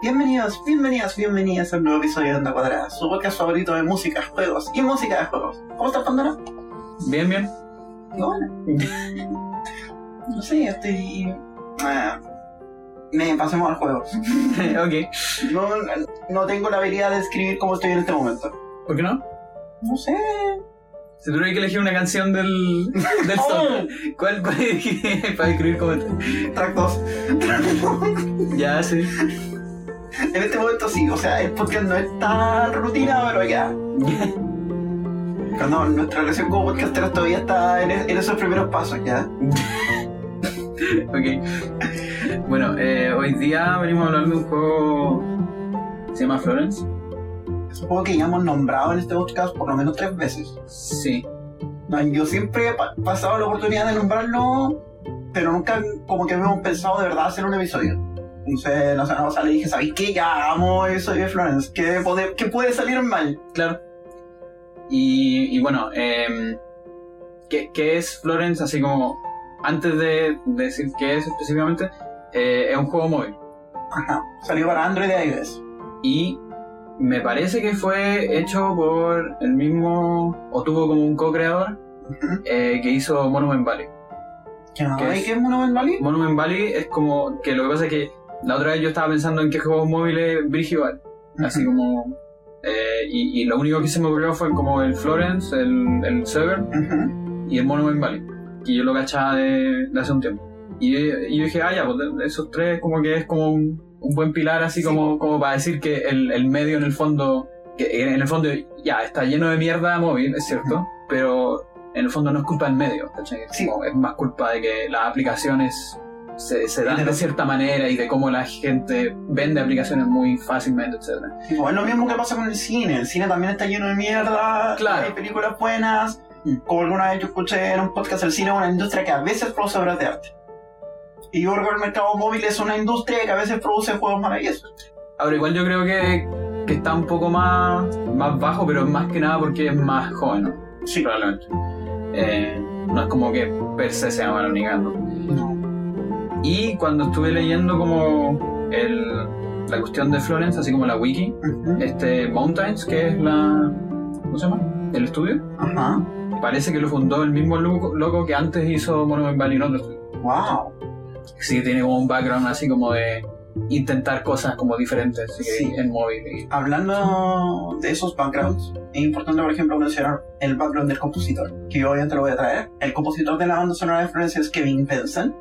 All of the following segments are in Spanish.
Bienvenidos, bienvenidas, bienvenidas a un nuevo episodio de Onda Cuadrada, su podcast favorito de música, juegos y música de juegos. ¿Cómo estás, Pandora? Bien, bien. No, bueno. No sé, estoy... ah, me pasemos al juego. ok. No, no tengo la habilidad de escribir como estoy en este momento. ¿Por qué no? No sé. Si tuviera que elegir una canción del, del Stone, ¿cuál, cuál elegirías para escribir como este? Track 2. Ya, sí. En este momento sí, o sea, el podcast no es tan rutina, pero ya. Cuando nuestra relación como podcasteros todavía está en, en esos primeros pasos, ya. ok. Bueno, eh, hoy día venimos a hablar de un juego que se llama Florence. Es un juego que ya hemos nombrado en este podcast por lo menos tres veces. Sí. Yo siempre he pa- pasado la oportunidad de nombrarlo, pero nunca como que hemos pensado de verdad hacer un episodio. Entonces, no sé, no, o sea, le dije, ¿sabéis qué? Ya amo eso de Florence. ¿Qué puede, qué puede salir mal? Claro. Y, y bueno, em, ¿qué, qué es Florence? Así como, antes de, de decir qué es específicamente, eh, es un juego móvil. Ajá. Salió para Android y iOS. Y me parece que fue hecho por el mismo, o tuvo como un co-creador eh, que hizo Monument Valley. ¿Qué más? ¿Qué ¿Y es? qué es Monument Valley? Monument Valley es como que lo que pasa es que la otra vez yo estaba pensando en qué juegos móviles hay. Así como. eh, y, y lo único que se me ocurrió fue como el Florence, el, el Sever Ujú. y el Monument Valley. Que yo lo cachaba de, de hace un tiempo. Y, y yo dije, ah, ya, pues de- esos tres como que es como un, un buen pilar, así Sí. como, como para decir que el, el medio en el fondo. Que en el fondo ya está lleno de mierda móvil, es cierto, pero en el fondo no es culpa del medio, es más culpa de que las aplicaciones se, se dan de cierta manera y de cómo la gente vende aplicaciones muy fácilmente, etc. Tipo, es lo mismo que pasa con el cine. El cine también está lleno de mierda. Claro. Hay películas buenas. Mm. Como alguna vez yo escuché en un podcast, el cine es una industria que a veces produce obras de arte. Y yo creo que el mercado móvil es una industria que a veces produce juegos maravillosos. Ahora, igual yo creo que, que está un poco más, más bajo, pero más que nada porque es más joven, ¿no? Sí. Probablemente. Eh, no es como que per se sea malo ni. No. Y cuando estuve leyendo como el, la cuestión de Florence, así como la wiki, Ujú. este Mountains, que es la... ¿Cómo se llama? El estudio. Ajá. Parece que lo fundó el mismo loco, loco que antes hizo Monument Valley en otro estudio. Wow. Sí, tiene como un background así como de intentar cosas como diferentes Sí. en móvil. y- Hablando de esos backgrounds, es importante, por ejemplo, mencionar el background del compositor, que yo obviamente lo voy a traer. El compositor de la banda sonora de Florence es Kevin Benson,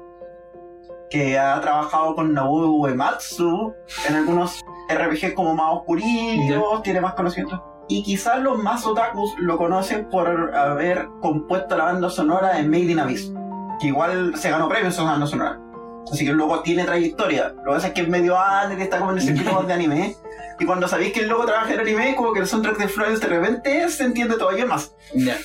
que ha trabajado con Nobuo Uematsu en algunos RPG como más oscurillos, tiene más conocimientos. Y quizás los más otakus lo conocen por haber compuesto la banda sonora de Made in Abyss, que igual se ganó premios esa banda sonora. Así que el loco tiene trayectoria. Lo que pasa es que es medio under, está como en el circuito de anime. Y cuando sabéis que el loco trabaja en anime, como que el soundtrack de Florence de repente se entiende todavía más. Ya.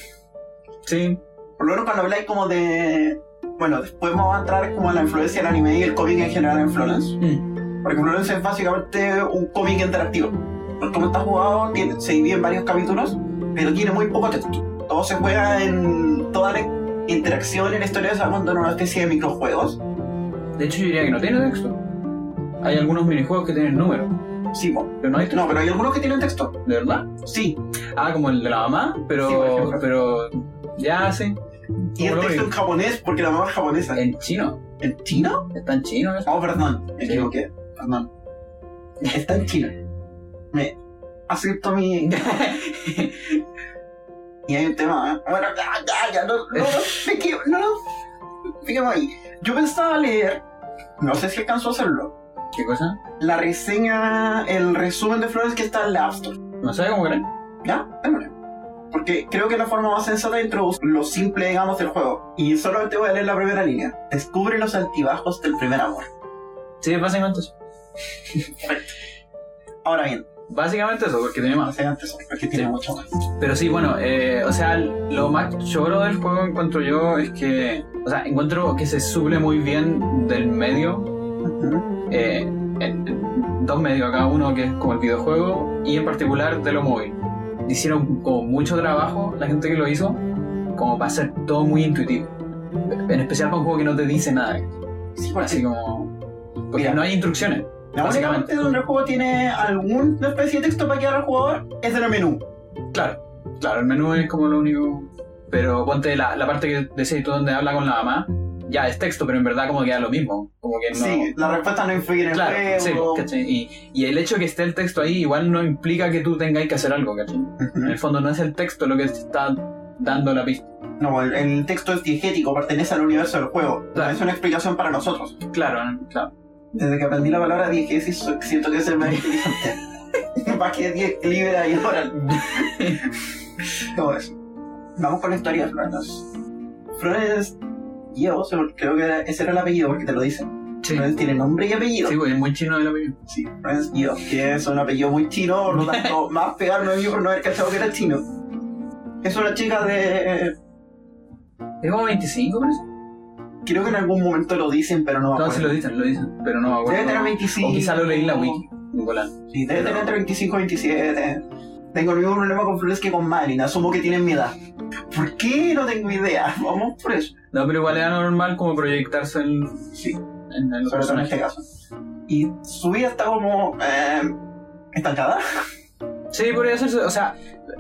Sí, Por lo menos cuando habláis como de... Bueno, después vamos a entrar como en la influencia del anime y el cómic en general en Florence. Mm. Porque Florence es básicamente un cómic interactivo. Como está jugado, tiene- se divide en varios capítulos, pero tiene muy poco texto. Todo se juega en... Toda la interacción en la historia va contando en una especie de microjuegos. De hecho, yo diría que no tiene texto. Hay algunos minijuegos que tienen números, Sí, pero no hay texto. no, pero hay algunos que tienen texto. ¿De verdad? Sí. Ah, como el de la mamá, pero. Sí, por ejemplo. pero. Ya, sí. Y el texto en japonés, porque la mamá es japonesa. En chino. ¿En chino? Está en chino eso. Oh, perdón, me Sí. equivoqué. Perdón. Está en China. Me acepto mi. Y hay un tema, ¿eh? Bueno, ya, ya, ya, no, no, no, no, no. Fíjame ahí. Yo pensaba leer, no sé si alcanzó a hacerlo, ¿Qué cosa? la reseña, el resumen de Flores que está en la App Store. No sé cómo creen. ¿Ya? Démosle. Porque creo que es la forma más sensata de introducir lo simple, digamos, del juego. Y solamente voy a leer la primera línea. Descubre los altibajos del primer amor. Sí, básicamente eso. Ahora bien, Básicamente eso, porque tiene más. básicamente eso, porque tiene Sí. mucho más. Pero sí, bueno, eh, o sea, lo más choro del juego encuentro yo es que, o sea, encuentro que se suple muy bien del medio, eh, en dos medios acá, uno que es como el videojuego y en particular de lo móvil. Hicieron como mucho trabajo la gente que lo hizo, como para hacer todo muy intuitivo. En especial para un juego que no te dice nada, Sí, así como... Porque Mira. no hay instrucciones. La única parte donde el juego tiene alguna especie de texto para guiar al jugador es en el menú. Claro, claro, el menú es como lo único. Pero ponte la, la parte que decías tú donde habla con la mamá, ya es texto, pero en verdad como que da lo mismo. Como que no. Sí, la respuesta no influye en el Claro, sí. Y, y el hecho de que esté el texto ahí igual no implica que tú tengáis que hacer algo, ¿cachai? En el fondo no es el texto lo que te está dando la pista. No, el, el texto es diegético, pertenece al universo del juego. Claro. Es una explicación para nosotros. Claro, claro. Desde que aprendí la palabra diegesis, siento que es el más inteligente. más que diez libra y hora. Todo eso. Vamos con la historia de Florence. Lo- creo que ese era el apellido porque te lo dicen. Sí, tiene nombre y apellido. sí, pues es muy chino el apellido. Sí, Florence Gio, que es un apellido muy chino, por lo tanto, más pegarme a mí por no haber cachado que era chino. Es una chica de. ¿Es como 25, parece? Creo que en algún momento lo dicen, pero no me No, acuerdo. sí lo dicen, lo dicen, pero no me acuerdo. Debe tener 25. O quizá lo leí en la wiki, Nicolás. Sí, debe tener entre 25 y 27. Tengo el mismo problema con Flores que con Marilyn. Asumo que tienen mi edad. ¿Por qué? No tengo idea. Vamos por eso. No, pero igual era normal como proyectarse en, Sí, en el sobre todo en personaje. este caso. Y su vida está como eh, estancada. Sí, podría ser, o sea,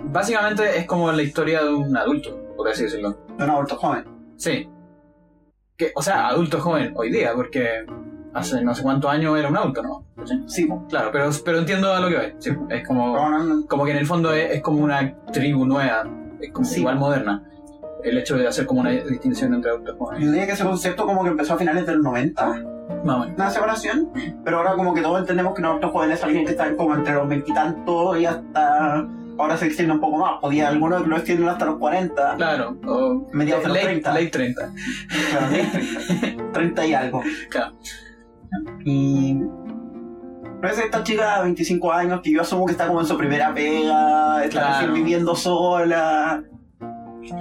básicamente es como la historia de un adulto, por así decirlo. De un adulto joven. Sí. Que, o sea, adulto joven hoy día, porque hace no sé cuántos años era un adulto, ¿no? Sí. Claro, pero, pero entiendo a lo que voy. Sí, es como, como que en el fondo es, es como una tribu nueva, como Sí. igual moderna. El hecho de hacer como una distinción entre adultos jóvenes. yo diría que ese concepto como que empezó a finales del 90. Más o menos. Una separación. Pero ahora como que todos entendemos que un adulto joven es alguien que está como entre los veintitantos y hasta... Ahora se extiende un poco más. Podía algunos lo extienden hasta los 40. Claro, o Mediados de los late, 30. late 30. Claro, 30, 30 y algo. Claro. Y. Pero es esta chica de 25 años que yo asumo que está como en su primera pega, está Claro. recién viviendo sola.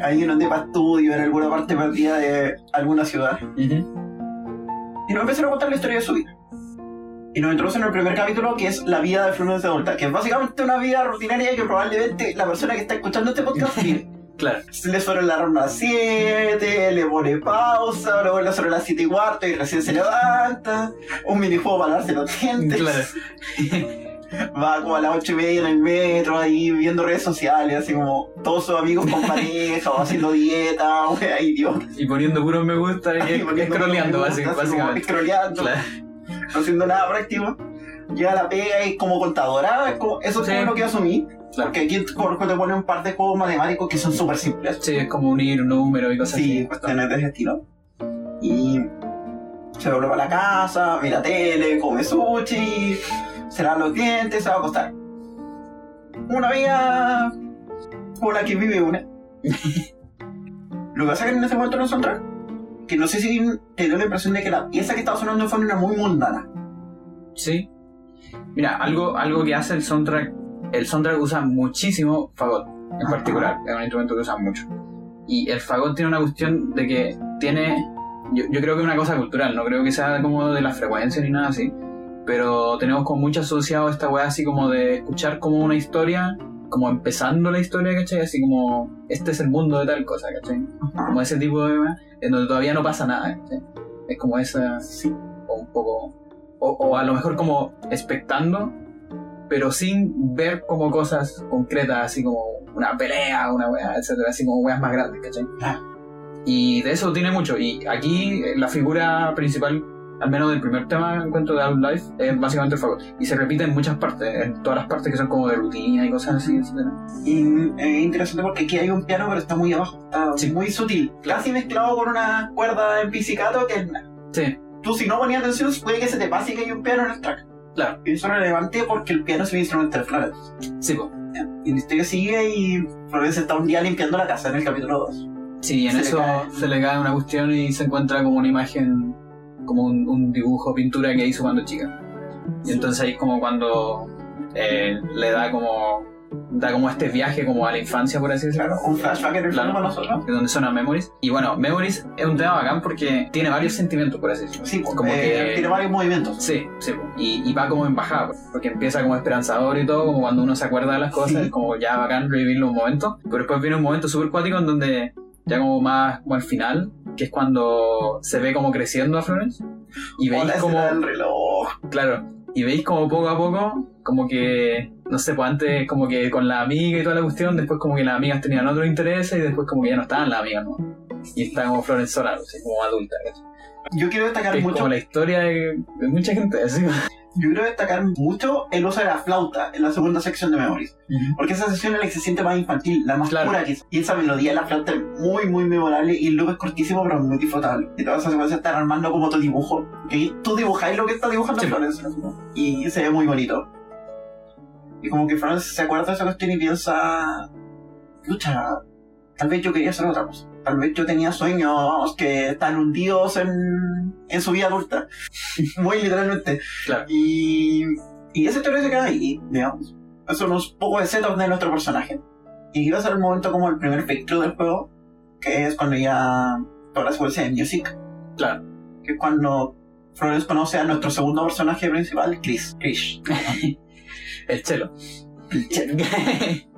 Ahí en un depa estudio, en alguna parte perdida de alguna ciudad. Y nos empiezan a contar la historia de su vida. Y nos introducen en el primer capítulo que es la vida de Florence adulta, que es básicamente una vida rutinaria que probablemente la persona que está escuchando este podcast vive. Claro, Se le suena la ronda a las 7, le pone pausa, luego le suena a las 7 y cuarto y recién se levanta, un minijuego para darse los dientes, claro. va como a las 8 y media en el metro ahí viendo redes sociales, así como todos sus amigos con pareja o haciendo dieta, wea, idiota. Y poniendo puros me gusta y así como básicamente. scrolleando, Claro. no haciendo nada práctico. Llega la pega y como contadora, es como- eso es Sí. como lo que asumí, Claro. porque aquí te te pone un par de juegos matemáticos que son súper simples. Sí, es como unir números y cosas Sí, así. cuestiones de ese estilo. Y se vuelve para la casa, mira tele, come sushi, se lava los dientes, se va a acostar. Una vida con la que vive una. Lo que pasa es que en ese momento no soundtrack, que no sé si te dio la impresión de que la pieza que estaba sonando fue una muy mundana. Sí. Mira, algo, algo que hace el soundtrack, el soundtrack usa muchísimo fagot, en particular, es un instrumento que usa mucho. Y el fagot tiene una cuestión de que tiene, yo, yo creo que es una cosa cultural, no creo que sea como de la frecuencia ni nada así, pero tenemos como mucho asociado esta weá así como de escuchar como una historia, como empezando la historia, ¿cachai? Así como, este es el mundo de tal cosa, ¿cachai? Como ese tipo de weá, en donde todavía no pasa nada, ¿cachai? Es como esa, Sí. o un poco o, o a lo mejor como expectando pero sin ver como cosas concretas así como una pelea una wea etcétera así como weas más grandes ¿cachai? Y de eso tiene mucho y aquí eh, la figura principal al menos del primer tema encuentro de Outlife es básicamente el fagot y se repite en muchas partes en todas las partes que son como de rutina y cosas así etcétera Y es interesante porque aquí hay un piano, pero está muy abajo, está Sí. muy sutil, casi mezclado con una cuerda en pizzicato que sí tú si no ponías atención puede que se te pase que hay un piano en el track. Claro Y eso es relevante porque el piano es un instrumento de Florence. sí po. Y la historia sigue y Florence está un día limpiando la casa en el capítulo 2. Sí, en Se le eso cae. se le cae una cuestión y se encuentra como una imagen, como un, un dibujo, pintura que hizo cuando chica. Y entonces ahí es como cuando eh, le da como da como este viaje como a la infancia, por así decirlo. Claro, un flashback en el Claro. para nosotros. De donde suena Memories. Y bueno, Memories es un tema bacán porque tiene varios sentimientos, por así decirlo. Sí, pues, como eh, que tiene varios movimientos. Sí, sí, po. y, y va como en bajada, po, porque empieza como esperanzador y todo, como cuando uno se acuerda de las cosas, Sí. es como ya bacán revivir los momentos, pero después viene un momento súper cuático en donde ya como más como al final, que es cuando se ve como creciendo a Florence, y veis como, del reloj. claro, y veis como poco a poco, como que, no sé, pues antes como que con la amiga y toda la cuestión, después como que las amigas tenían otros intereses y después como que ya no estaban las amigas, ¿no? Y está como Florence sola, o como adulta, ¿cachai? Yo quiero destacar Es mucho. como la historia de, de mucha gente, así. Yo quiero destacar mucho el uso de la flauta en la segunda sección de Memories. Porque esa sección es la que se siente más infantil, la más Claro. pura que es. Y esa melodía de la flauta es muy, muy memorable y el loop es cortísimo, pero muy disfrutable. Y toda esa secuencia está armando como tu dibujo. Que tú dibujáis lo que está dibujando Sí. Florence. Y se ve muy bonito. Y como que Florence se acuerda de esa cuestión y piensa. Lucha, tal vez yo quería hacer otra cosa. Tal vez yo tenía sueños que están hundidos en, en su vida adulta. muy literalmente. Claro. Y, y esa historia se queda ahí, digamos. Son unos pocos de setup de nuestro personaje. Y iba a ser el momento como el primer breakthrough del juego, que es cuando ya toda la secuencia de Music, Claro. que es cuando Flores conoce a nuestro segundo personaje principal, Chris. Chris. El chelo. El chelo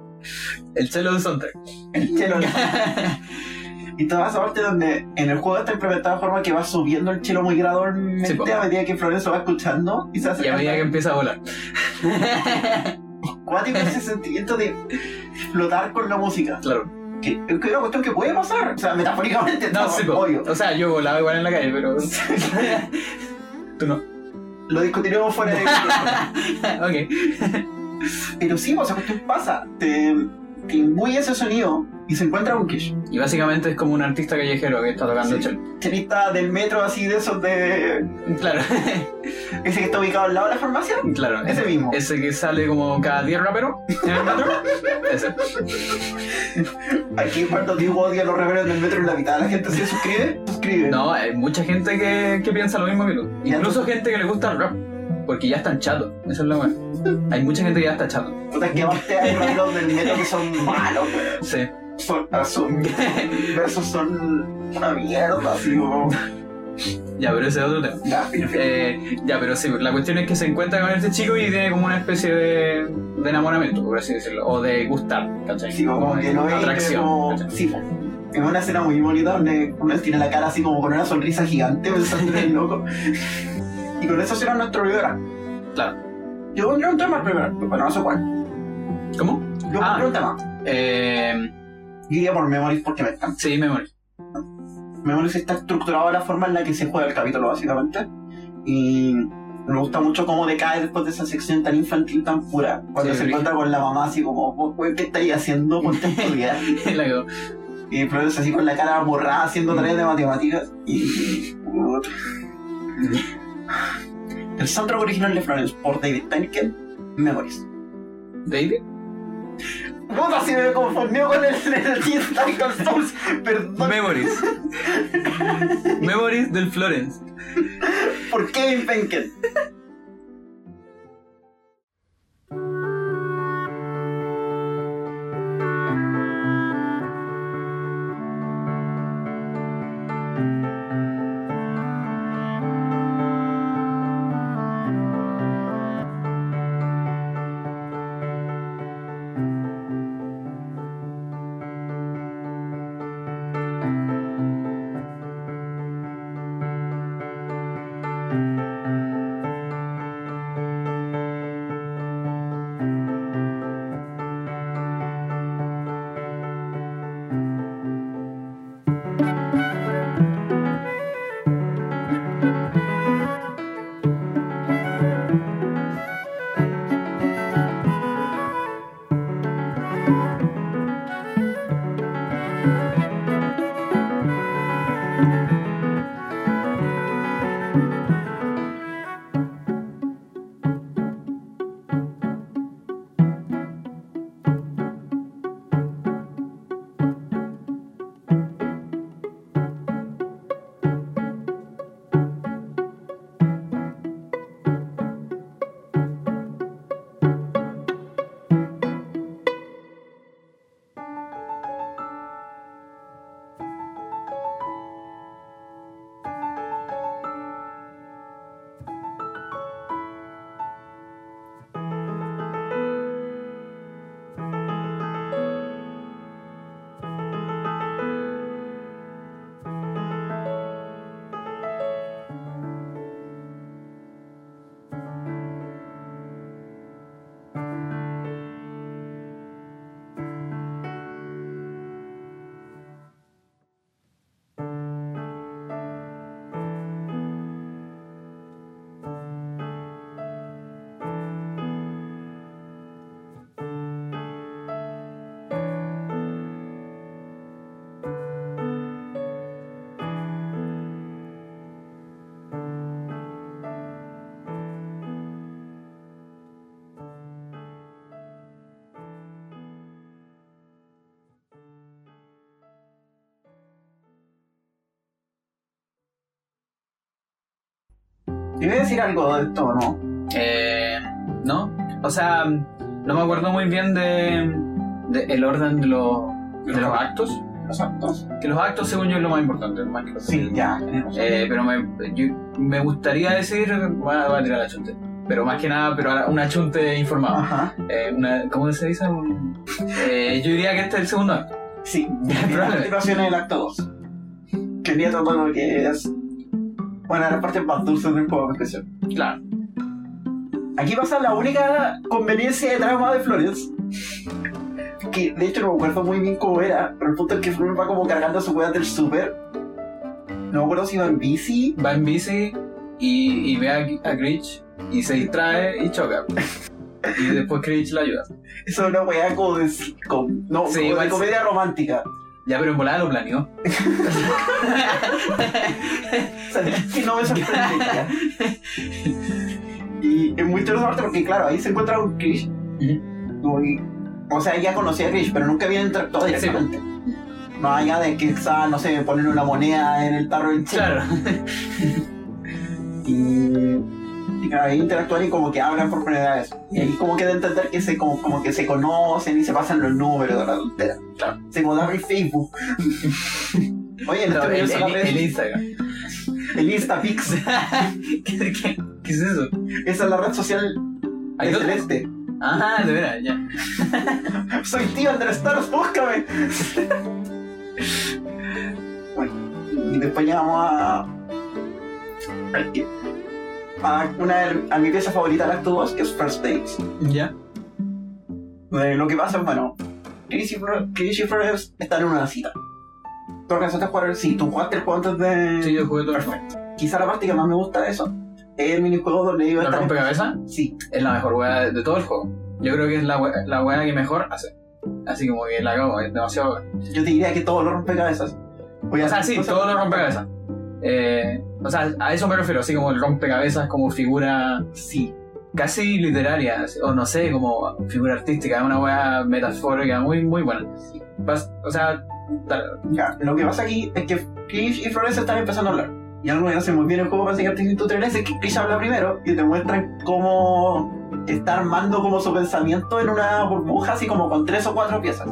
de soundtrack. El chelo. y toda esa parte donde en el juego está implementado de forma que va subiendo el chelo muy gradualmente Sí, a medida que Flores va escuchando y se hace Y a medida que empieza a volar. cuático ese sentimiento de flotar con la música. Claro. que que es una cuestión que puede pasar. O sea, metafóricamente, No, no, sí, obvio. O sea, yo volaba igual en la calle, pero. Tú no. Lo discutiremos fuera de ok. Pero sí, o sea, cuestión pasa. Te, te imbuye ese sonido y se encuentra un Kish. Y básicamente es como un artista callejero que está tocando Sí. Chelista del metro, así de esos de. Claro. Ese que está ubicado al lado de la farmacia. claro. Ese mismo. Ese que sale como cada 10 rapero en el metro. Ese. Aquí, cuando digo odio a los reveros del metro, la mitad de la gente se suscribe. Suscribe. No, hay mucha gente que, que piensa lo mismo que tú. Incluso gente que le gusta el rap. Porque ya están chatos. Eso es lo bueno. Hay mucha gente que ya está chato. Puta, es que aparte hay raperos del metro que son malos, weón. Sí. Son, ah, son, versos son una mierda, así como. Ya, pero ese es otro tema. Ya. Eh, ya, pero sí, la cuestión es que se encuentra con este chico y tiene como una especie de, de enamoramiento, por así decirlo, o de gustar, ¿cachai? Sí, como que lo ve atracción. como... Sí, es una escena muy bonita donde uno tiene la cara así como con una sonrisa gigante pensando en el loco. Y con eso será nuestro primera. Claro. Yo pondría un tema primero, pero no sé cuál. ¿Cómo? Yo Ah. pondría un tema. Eh, Yo iría por Memories porque me encanta. sí, me morí. Memories está estructurado de la forma en la que se juega el capítulo, básicamente. Y me gusta mucho cómo decae después de esa sección tan infantil, tan pura. Cuando Sí, se encuentra con la mamá así como, "Vos, güey, ¿qué estáis haciendo? Ponte a estudiar. Y Flores así con la cara borrada haciendo tareas de matemáticas. Y. El soundtrack original de Florence por David Penken, Memories. ¿David? Puta, si me confundió con el, el Titan Souls. Perdón. Memories. Memories del Florence. Por Kevin Penken. Te voy a decir algo de esto, ¿no? Eh, ¿No? O sea, no me acuerdo muy bien de, de el orden de los, de los actos. Los actos. Que los actos, según yo, es lo más importante. Más que los Sí, ya. tenemos. Eh, pero me, yo- me gustaría decir, voy a, voy a tirar la chunte. Pero más que nada, pero ahora una chunte informada. Ajá. Eh, una, ¿Cómo se dice? Un- eh, yo diría que este es el segundo acto. Sí. La continuación es el acto 2. Quería tratar lo que es. Bueno, las partes más dulces del juego en especial. Claro. Aquí pasa la única conveniencia de trama de Florence. Que de hecho no me acuerdo muy bien cómo era, pero el punto es que Florence va como cargando su weá del super. No me acuerdo si va en bici. Va en bici y, y ve a, a y se distrae y choca. Y después Critch la ayuda. Eso es una weá como de, como- no, Sí, como igual de comedia romántica. Ya, pero en volada lo planeó. Que no me sorprendería. y es muy interesante porque, claro, ahí se encuentra un Krish. O sea, ya conocía a Krish, pero nunca había interactuado directamente. Más allá de que quizás, no sé, poner una moneda en el tarro del chile. Claro. Y, ahí interactúan y como que hablan por primera vez. Y ahí como que de entender que se, como, como que se conocen y se pasan los números de la. Claro. Se como el Facebook. Oye, en No, el, el- el Instagram. el Instapix. ¿Qué, qué, qué es eso? Esa es la red social ¿Hay de? Celeste. Ah, de veras, ya. Soy tío de Stars, búscame. bueno, y después llegamos a. a una de a mi pieza favorita del acto 2, que es First Dates. Ya. Eh, lo que pasa es, bueno, Chris Flores están en una cita. ¿Tú alcanzaste a jugar? Sí, tú jugaste el juego antes de. Sí, yo jugué todo el Perfecto. Quizá la parte que más me gusta de eso es el minijuego donde iba a ¿La estar. rompecabezas? Sí, Es la mejor wea de, de todo el juego. Yo creo que es la wea, la que mejor hace. Así como que la cago, es demasiado yo te diría que todos los rompecabezas. Voy a O sea, sí, cosas- todo lo rompecabezas. Eh, o sea, a eso me refiero, así como el rompecabezas como figura Sí, casi literaria, o no sé, como figura artística, es una wea metafórica muy, muy buena. O sea, tal- Ya, lo que pasa aquí es que Krish y Flores están empezando a hablar. Y algo que hace muy bien el juego básicamente en tutoriales es que Krish habla primero y te muestran cómo está armando como su pensamiento en una burbuja, así como con tres o cuatro piezas.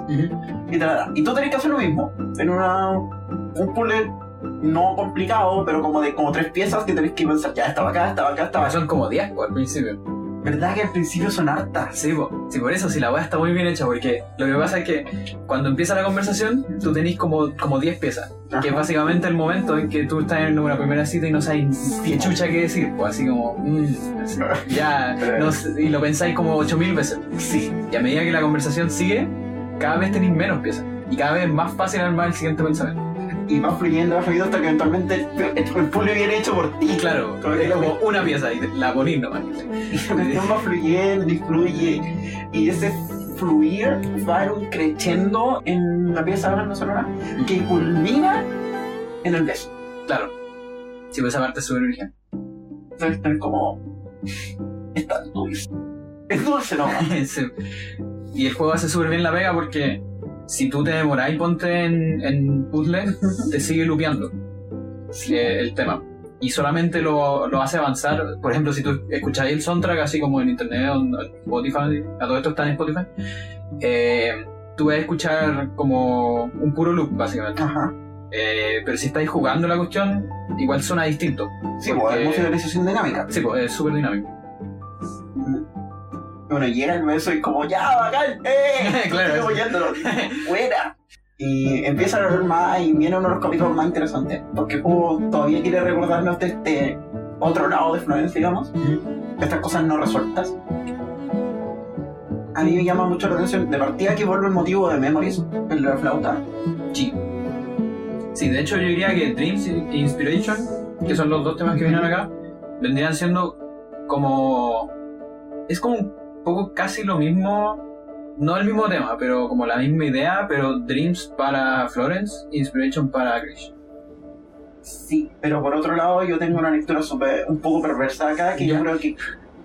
Y, te la da. y tú tenés que hacer lo mismo, en una, un puzzle no complicado, pero como de como tres piezas que tenés que pensar, ya estaba acá, estaba acá, estaba acá. son como 10 po, al principio. ¿Verdad que al principio son hartas? Sí, po. sí, por eso, sí, la wea está muy bien hecha, porque lo que pasa es que cuando empieza la conversación, tú tenés como, como 10 piezas. Que es básicamente el momento en que tú estás en una primera cita y no sabes qué chucha que decir, pues así como, mm, así, ya, no y lo pensáis como 8000 veces. Sí. Y a medida que la conversación sigue, cada vez tenéis menos piezas. Y cada vez es más fácil armar el siguiente pensamiento. Y va fluyendo, va fluyendo hasta que eventualmente el, el puzzle viene hecho por ti. Claro, es la como una pieza y la ponís nomás. Y la cuestión va fluyendo y fluye. Y ese fluir va en un crescendo en la pieza de banda sonora que culmina en el beso. Claro. Sí, pues esa parte es súper. Entonces están como. Está dulce. Es dulce, ¿no? Sí. Y el juego hace súper bien la pega porque si tú te demoras y ponte en, en puzzle, te sigue lupeando eh, el tema. Y solamente lo, lo hace avanzar. Por ejemplo, si tú escucháis el soundtrack así como en internet o en Spotify, a todo esto está en Spotify, eh, tú vas a escuchar como un puro loop, básicamente. Ajá. Eh, pero si estáis jugando la cuestión, igual suena distinto. Sí, Porque- pues hay musicalización dinámica. Sí, pues es súper dinámico. Bueno, llega el beso y como, ya, bacán, ¡eh! Claro. ¡Fuera! Y empieza a ver más y viene uno de los capítulos más interesantes. Porque juego todavía quiere recordarnos de este otro lado de Florence, digamos. de estas cosas no resueltas. A mí me llama mucho la atención, de partida que vuelve el motivo de Memories, el de la flauta. Sí. Sí, de hecho yo diría que Dreams e Inspiration, que son los dos temas que vienen acá, vendrían siendo como... Es como un poco casi lo mismo, no el mismo tema, pero como la misma idea, pero Dreams para Florence, Inspiration para Grish. Sí, pero por otro lado yo tengo una lectura súper, un poco perversa acá, que yo creo que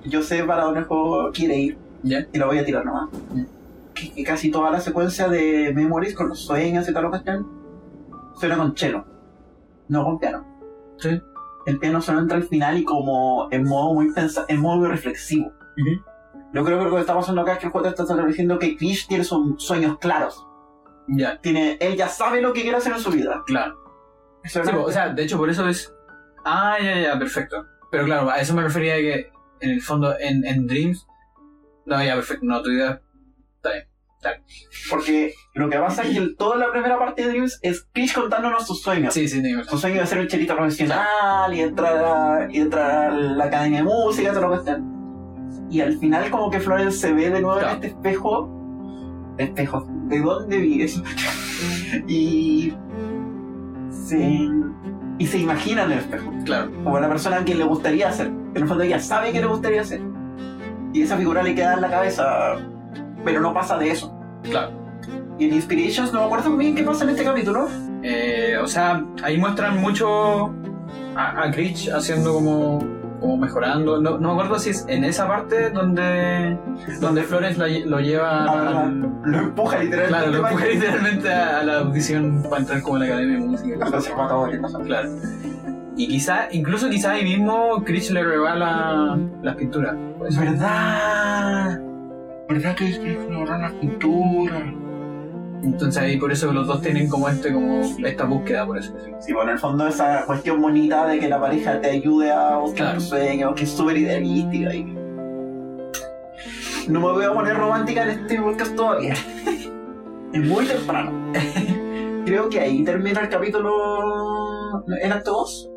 yo sé para dónde el juego quiere ir, y lo voy a tirar nomás. Mm. Que, que casi toda la secuencia de Memories con los sueños y tal lo cuestión, suena con cello, no con piano. Sí. el piano solo entra al final y como en modo muy pensa en modo muy reflexivo. Yo creo que lo que está pasando acá es que el juego te está diciendo que Chris tiene sus sueños claros. Ya, Tiene, él ya sabe lo que quiere hacer en su vida. claro. Sí, o sea, de hecho, por eso es. Ah, ya, ya, perfecto. Pero claro, a eso me refería de que en el fondo, en, en Dreams. No, ya, perfecto. No, tu idea. Está bien. porque lo que pasa es que el- toda la primera parte de Dreams es Chris contándonos sus sueños. Sí, sí, digo. Su sueño de ser un chelito profesional y entrar a, y entrar a la academia de música todo lo que sea. Y al final como que Florence se ve de nuevo Claro. en este espejo. Espejo, ¿de dónde vives? y se, y se imagina en el espejo. Claro. Como la persona a quien le gustaría ser. En el fondo ella sabe que le gustaría ser. Y esa figura le queda en la cabeza, pero no pasa de eso. Claro. Y en Inspirations no me acuerdo muy bien qué pasa en este capítulo. Eh, o sea, ahí muestran mucho a, a haciendo como, como mejorando. No, no me acuerdo si es en esa parte donde, donde Flores la lo lleva Ah, al- Lo empuja literalmente. Claro, lo para empuja que- literalmente a, a la audición para entrar como en la academia de música. Claro. Y quizá, incluso quizá ahí mismo Chris le regala las pinturas. Pues, ¿Verdad? ¿Verdad que es que ignorar la pintura? Entonces ahí por eso los dos tienen como este, como esta búsqueda, por eso. Sí, bueno, en el fondo esa cuestión bonita de que la pareja te ayude a buscar Claro. sueños, que es súper idealística y... No me voy a poner romántica en este podcast todavía. es muy temprano. Creo que ahí termina el capítulo... ¿El acto 2?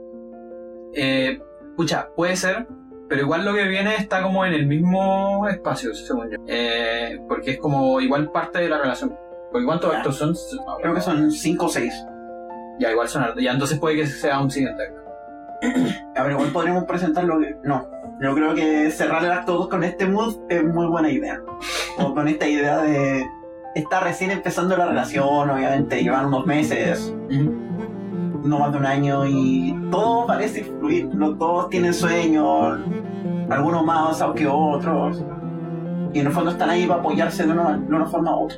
Eh, pucha, puede ser, pero igual lo que viene está como en el mismo espacio, según yo. Eh, porque es como igual parte de la relación. Porque ¿cuántos actos son? Creo que son 5 o 6. Ya, igual son hartos. Ya, entonces puede que sea un siguiente acto. A ver, igual podríamos presentarlo. No, yo creo que cerrar el acto 2 con este mood es muy buena idea. O con esta idea de. Está recién empezando la relación, obviamente, llevan unos meses, no más de un año, y todo parece fluir. Los dos tienen sueños, algunos más avanzados que otros, y en el fondo están ahí para apoyarse de una, de una forma u otra.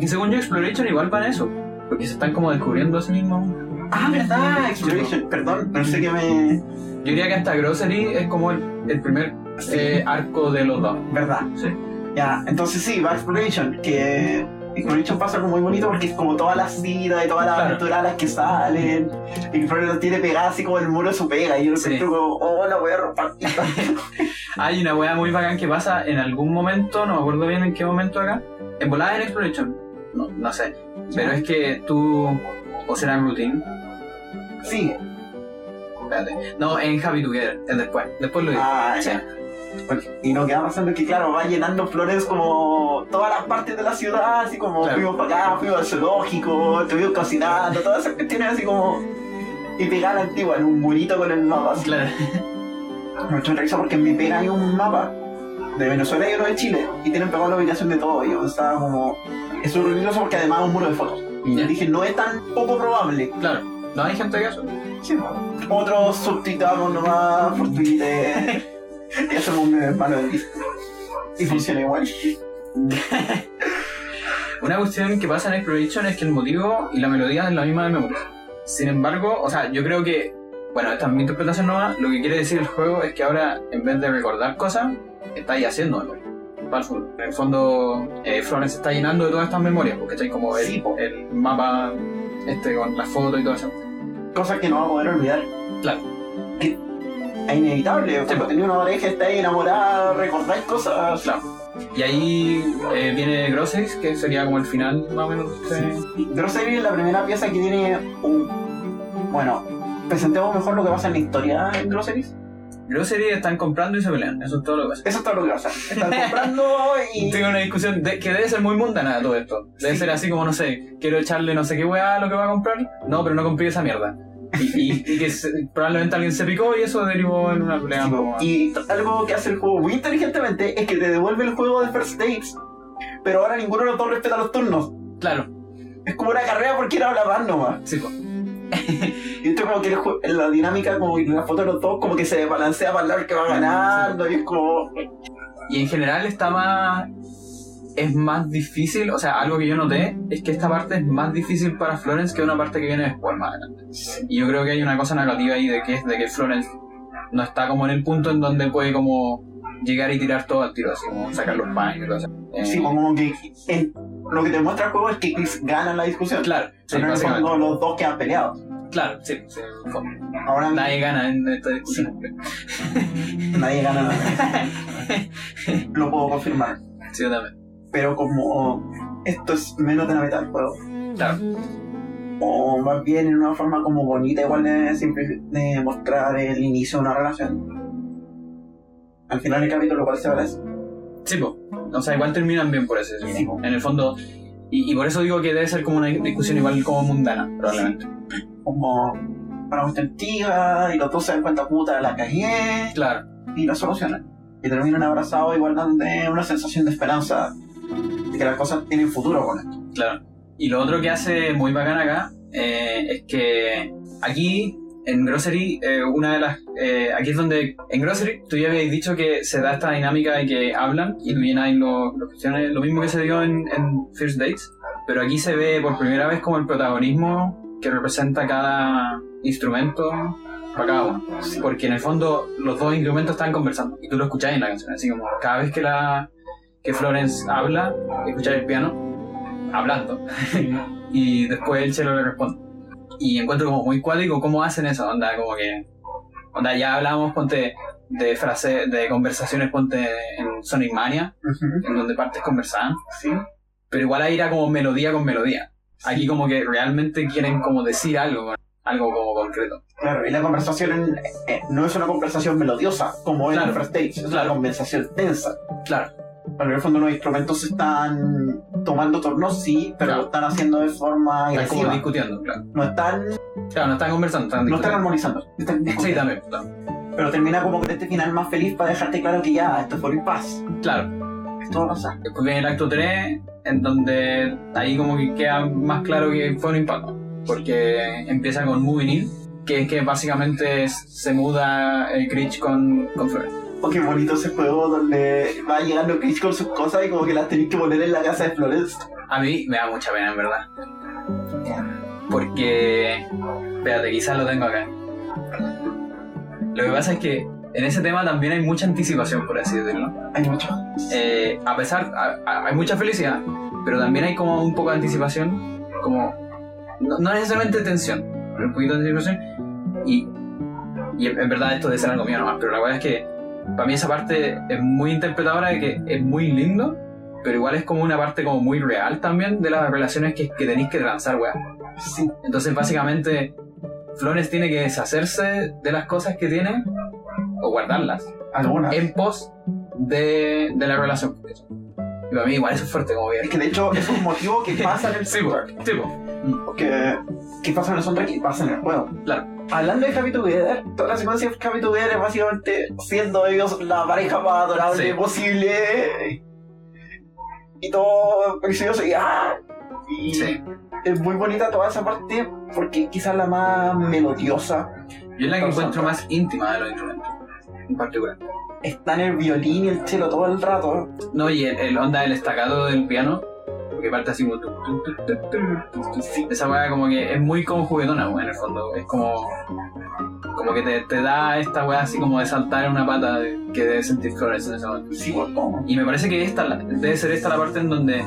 Y según yo, Exploration igual van a eso. Porque se están como descubriendo a sí mismos. Ah, verdad, Exploration, perdón, pensé que me. Yo diría que hasta Grocery es como el, el primer eh, arco de los dos. Verdad. Sí. Ya, entonces sí, va Exploration, que Exploration pasa algo muy bonito porque es como todas las citas y todas las Claro. aventuras las que salen. Y Exploration tiene pegada así como el muro de su pega. Y yo lo Sí. como, oh, la voy a romper. Hay una wea muy bacán que pasa en algún momento, no me acuerdo bien en qué momento acá. En volada en Exploration. No, no sé. Pero es que tú. O será en Routine. sí. Espérate. No, en Happy Together. Es después. Después lo digo. Ah, Sí. Y lo que va pasando es que, claro, va llenando flores como todas las partes de la ciudad, así como Claro. fuimos para acá, fuimos al zoológico, estuvimos cocinando, todas esas cuestiones así como. Y pegada a la antigua, en un murito con el mapa. así. Claro. Me risa porque en mi pega hay un mapa de Venezuela y uno de Chile y tienen pegado la ubicación de todo. Y yo estaba como. Es horroroso porque además es un muro de fotos. Y dije, no es tan poco probable. Claro. No hay gente que eso. Sí, Otros subtitamos nomás por Twitter y hacemos un meme malo del disco. Y funciona igual. Una cuestión que pasa en Exploration es que el motivo y la melodía es la misma de memoria. Sin embargo, o sea, yo creo que, bueno, esta es mi interpretación nueva, lo que quiere decir el juego es que ahora, en vez de recordar cosas, estáis haciendo memoria. En el fondo, eh, Florence está llenando de todas estas memorias, porque estáis como el, Sí, po. el mapa este con las fotos y todo eso. Cosas que no va a poder olvidar. Claro. Que es inevitable. Cuando po. tenía una pareja, estáis enamorada, recordáis cosas. Claro. Y ahí eh, viene Groceries, que sería como el final más o menos. de- Grocery es la primera pieza que tiene un. Bueno, presentemos mejor lo que pasa en la historia en Groceries. Grocery están comprando y se pelean, eso es todo lo que pasa. Eso es todo lo que pasa. Están comprando y. Tengo una discusión de- que debe ser muy mundana todo esto. Debe Sí. ser así como, no sé, quiero echarle no sé qué weá a lo que va a comprar. No, pero no compré esa mierda. Y, y- y que se- probablemente alguien se picó y eso derivó en una pelea. más. Y algo que hace el juego muy inteligentemente es que te devuelve el juego de First Dates. Pero ahora ninguno de los dos respeta los turnos. Claro, Es como una carrera porque era habla más nomás. sí. Y esto como que la dinámica, como que la foto de los dos, como que se balancea para el lado que va ganando. Y es como. Y en general está más. Es más difícil, o sea, algo que yo noté es que esta parte es más difícil para Florence que una parte que viene después más adelante. Y yo creo que hay una cosa negativa ahí de que es de que Florence no está como en el punto en donde puede como llegar y tirar todo al tiro, así como sacar los panes y eso. Eh, Sí, como que lo que te muestra el juego es que Chris gana la discusión. Claro, sí, Pero fondo los dos quedan peleados. Claro, sí, sí. Ahora Nadie gana en esta discusión. nadie gana nada. lo puedo confirmar. Sí, yo también. Pero como esto es menos de la mitad del juego, Claro, o más bien en una forma como bonita igual de, simplifi- de mostrar el inicio de una relación. Al final del capítulo igual se parece. sí, pues. O sea, igual terminan bien por eso. sí. En el fondo. Y, y por eso digo que debe ser como una discusión igual como mundana, probablemente. Como para ostentiva y los dos se dan cuenta puta la cagué Claro, y la solucionan. Y terminan abrazados igual dando una sensación de esperanza de que las cosas tienen futuro con esto. claro. Y lo otro que hace muy bacán acá eh, es que aquí en Grocery, eh, una de las. eh, aquí es donde. En Grocery, tú ya habías dicho que se da esta dinámica de que hablan y hay los, los cuestiones, lo mismo que se dio en, en First Dates, pero aquí se ve por primera vez como el protagonismo que representa cada instrumento para cada uno. Porque en el fondo los dos instrumentos están conversando y tú lo escuchás en la canción, así como cada vez que la que Florence habla, escuchas el piano hablando y después el cello le responde. Y encuentro como muy cuático cómo hacen eso, onda, como que onda ya hablábamos ponte de frases, de conversaciones ponte en Sonic Mania, en donde partes conversaban, Sí. pero igual ahí era como melodía con melodía. Aquí como que realmente quieren como decir algo, algo como concreto. Claro, y la conversación eh, no es una conversación melodiosa como en el first stage, es Claro. una conversación tensa. Claro, en el fondo los instrumentos están tomando turnos, sí, pero Claro. lo están haciendo de forma están como discutiendo, claro. No están, Claro, no están conversando, están no están armonizando. están Sí, también, claro. Pero termina como con este final más feliz para dejarte claro que ya, esto fue en paz. Claro, Esto va a pasar. Después viene el acto 3, en donde ahí como que queda más claro que fue un impacto. Porque empieza con Moving In, que es que básicamente se muda el Critch con, con Flores. Oh, qué bonito ese juego donde va llegando Chris con sus cosas y como que las tenés que poner en la casa de Florence. A mí me da mucha pena, en verdad. Porque... Espérate, quizás lo tengo acá. Lo que pasa es que en ese tema también hay mucha anticipación, por así decirlo. Hay mucho. eh, a pesar, a- a- hay mucha felicidad, pero también hay como un poco de anticipación, como, no, no necesariamente tensión, pero un poquito de anticipación, y, y en en verdad esto debe ser algo mío nomás, pero la verdad es que para mí esa parte es muy interpretadora de que es muy lindo, pero igual es como una parte como muy real también de las relaciones que, que tenéis que transar, weá. Sí. Entonces básicamente Flores tiene que deshacerse de las cosas que tiene, o guardarlas, Algunas. en pos de, de la relación. Y para mí igual eso es fuerte como Es bien. que de hecho es un motivo que pasa en el Sí, po, soundtrack. sí, po. Porque ¿qué pasa en el soundtrack y pasa en el juego? Claro. Hablando de Happy Together, toda la secuencia de Happy Together es básicamente siendo ellos la pareja más adorable Sí. posible. Y todo precioso y ¡ah! Y Sí. es muy bonita toda esa parte porque quizás la más melodiosa Yo es la que encuentro más íntima de los instrumentos, en particular. está en el violín y el cello todo el rato. No, y el, el onda del estacado del piano, porque parte así como... Esa weá como que es muy como juguetona, en el fondo. Es como... Como que te, te da esta weá así como de saltar en una pata de- que debe sentir Flores en ese momento. Sí. Y me parece que esta la- debe ser esta la parte en donde.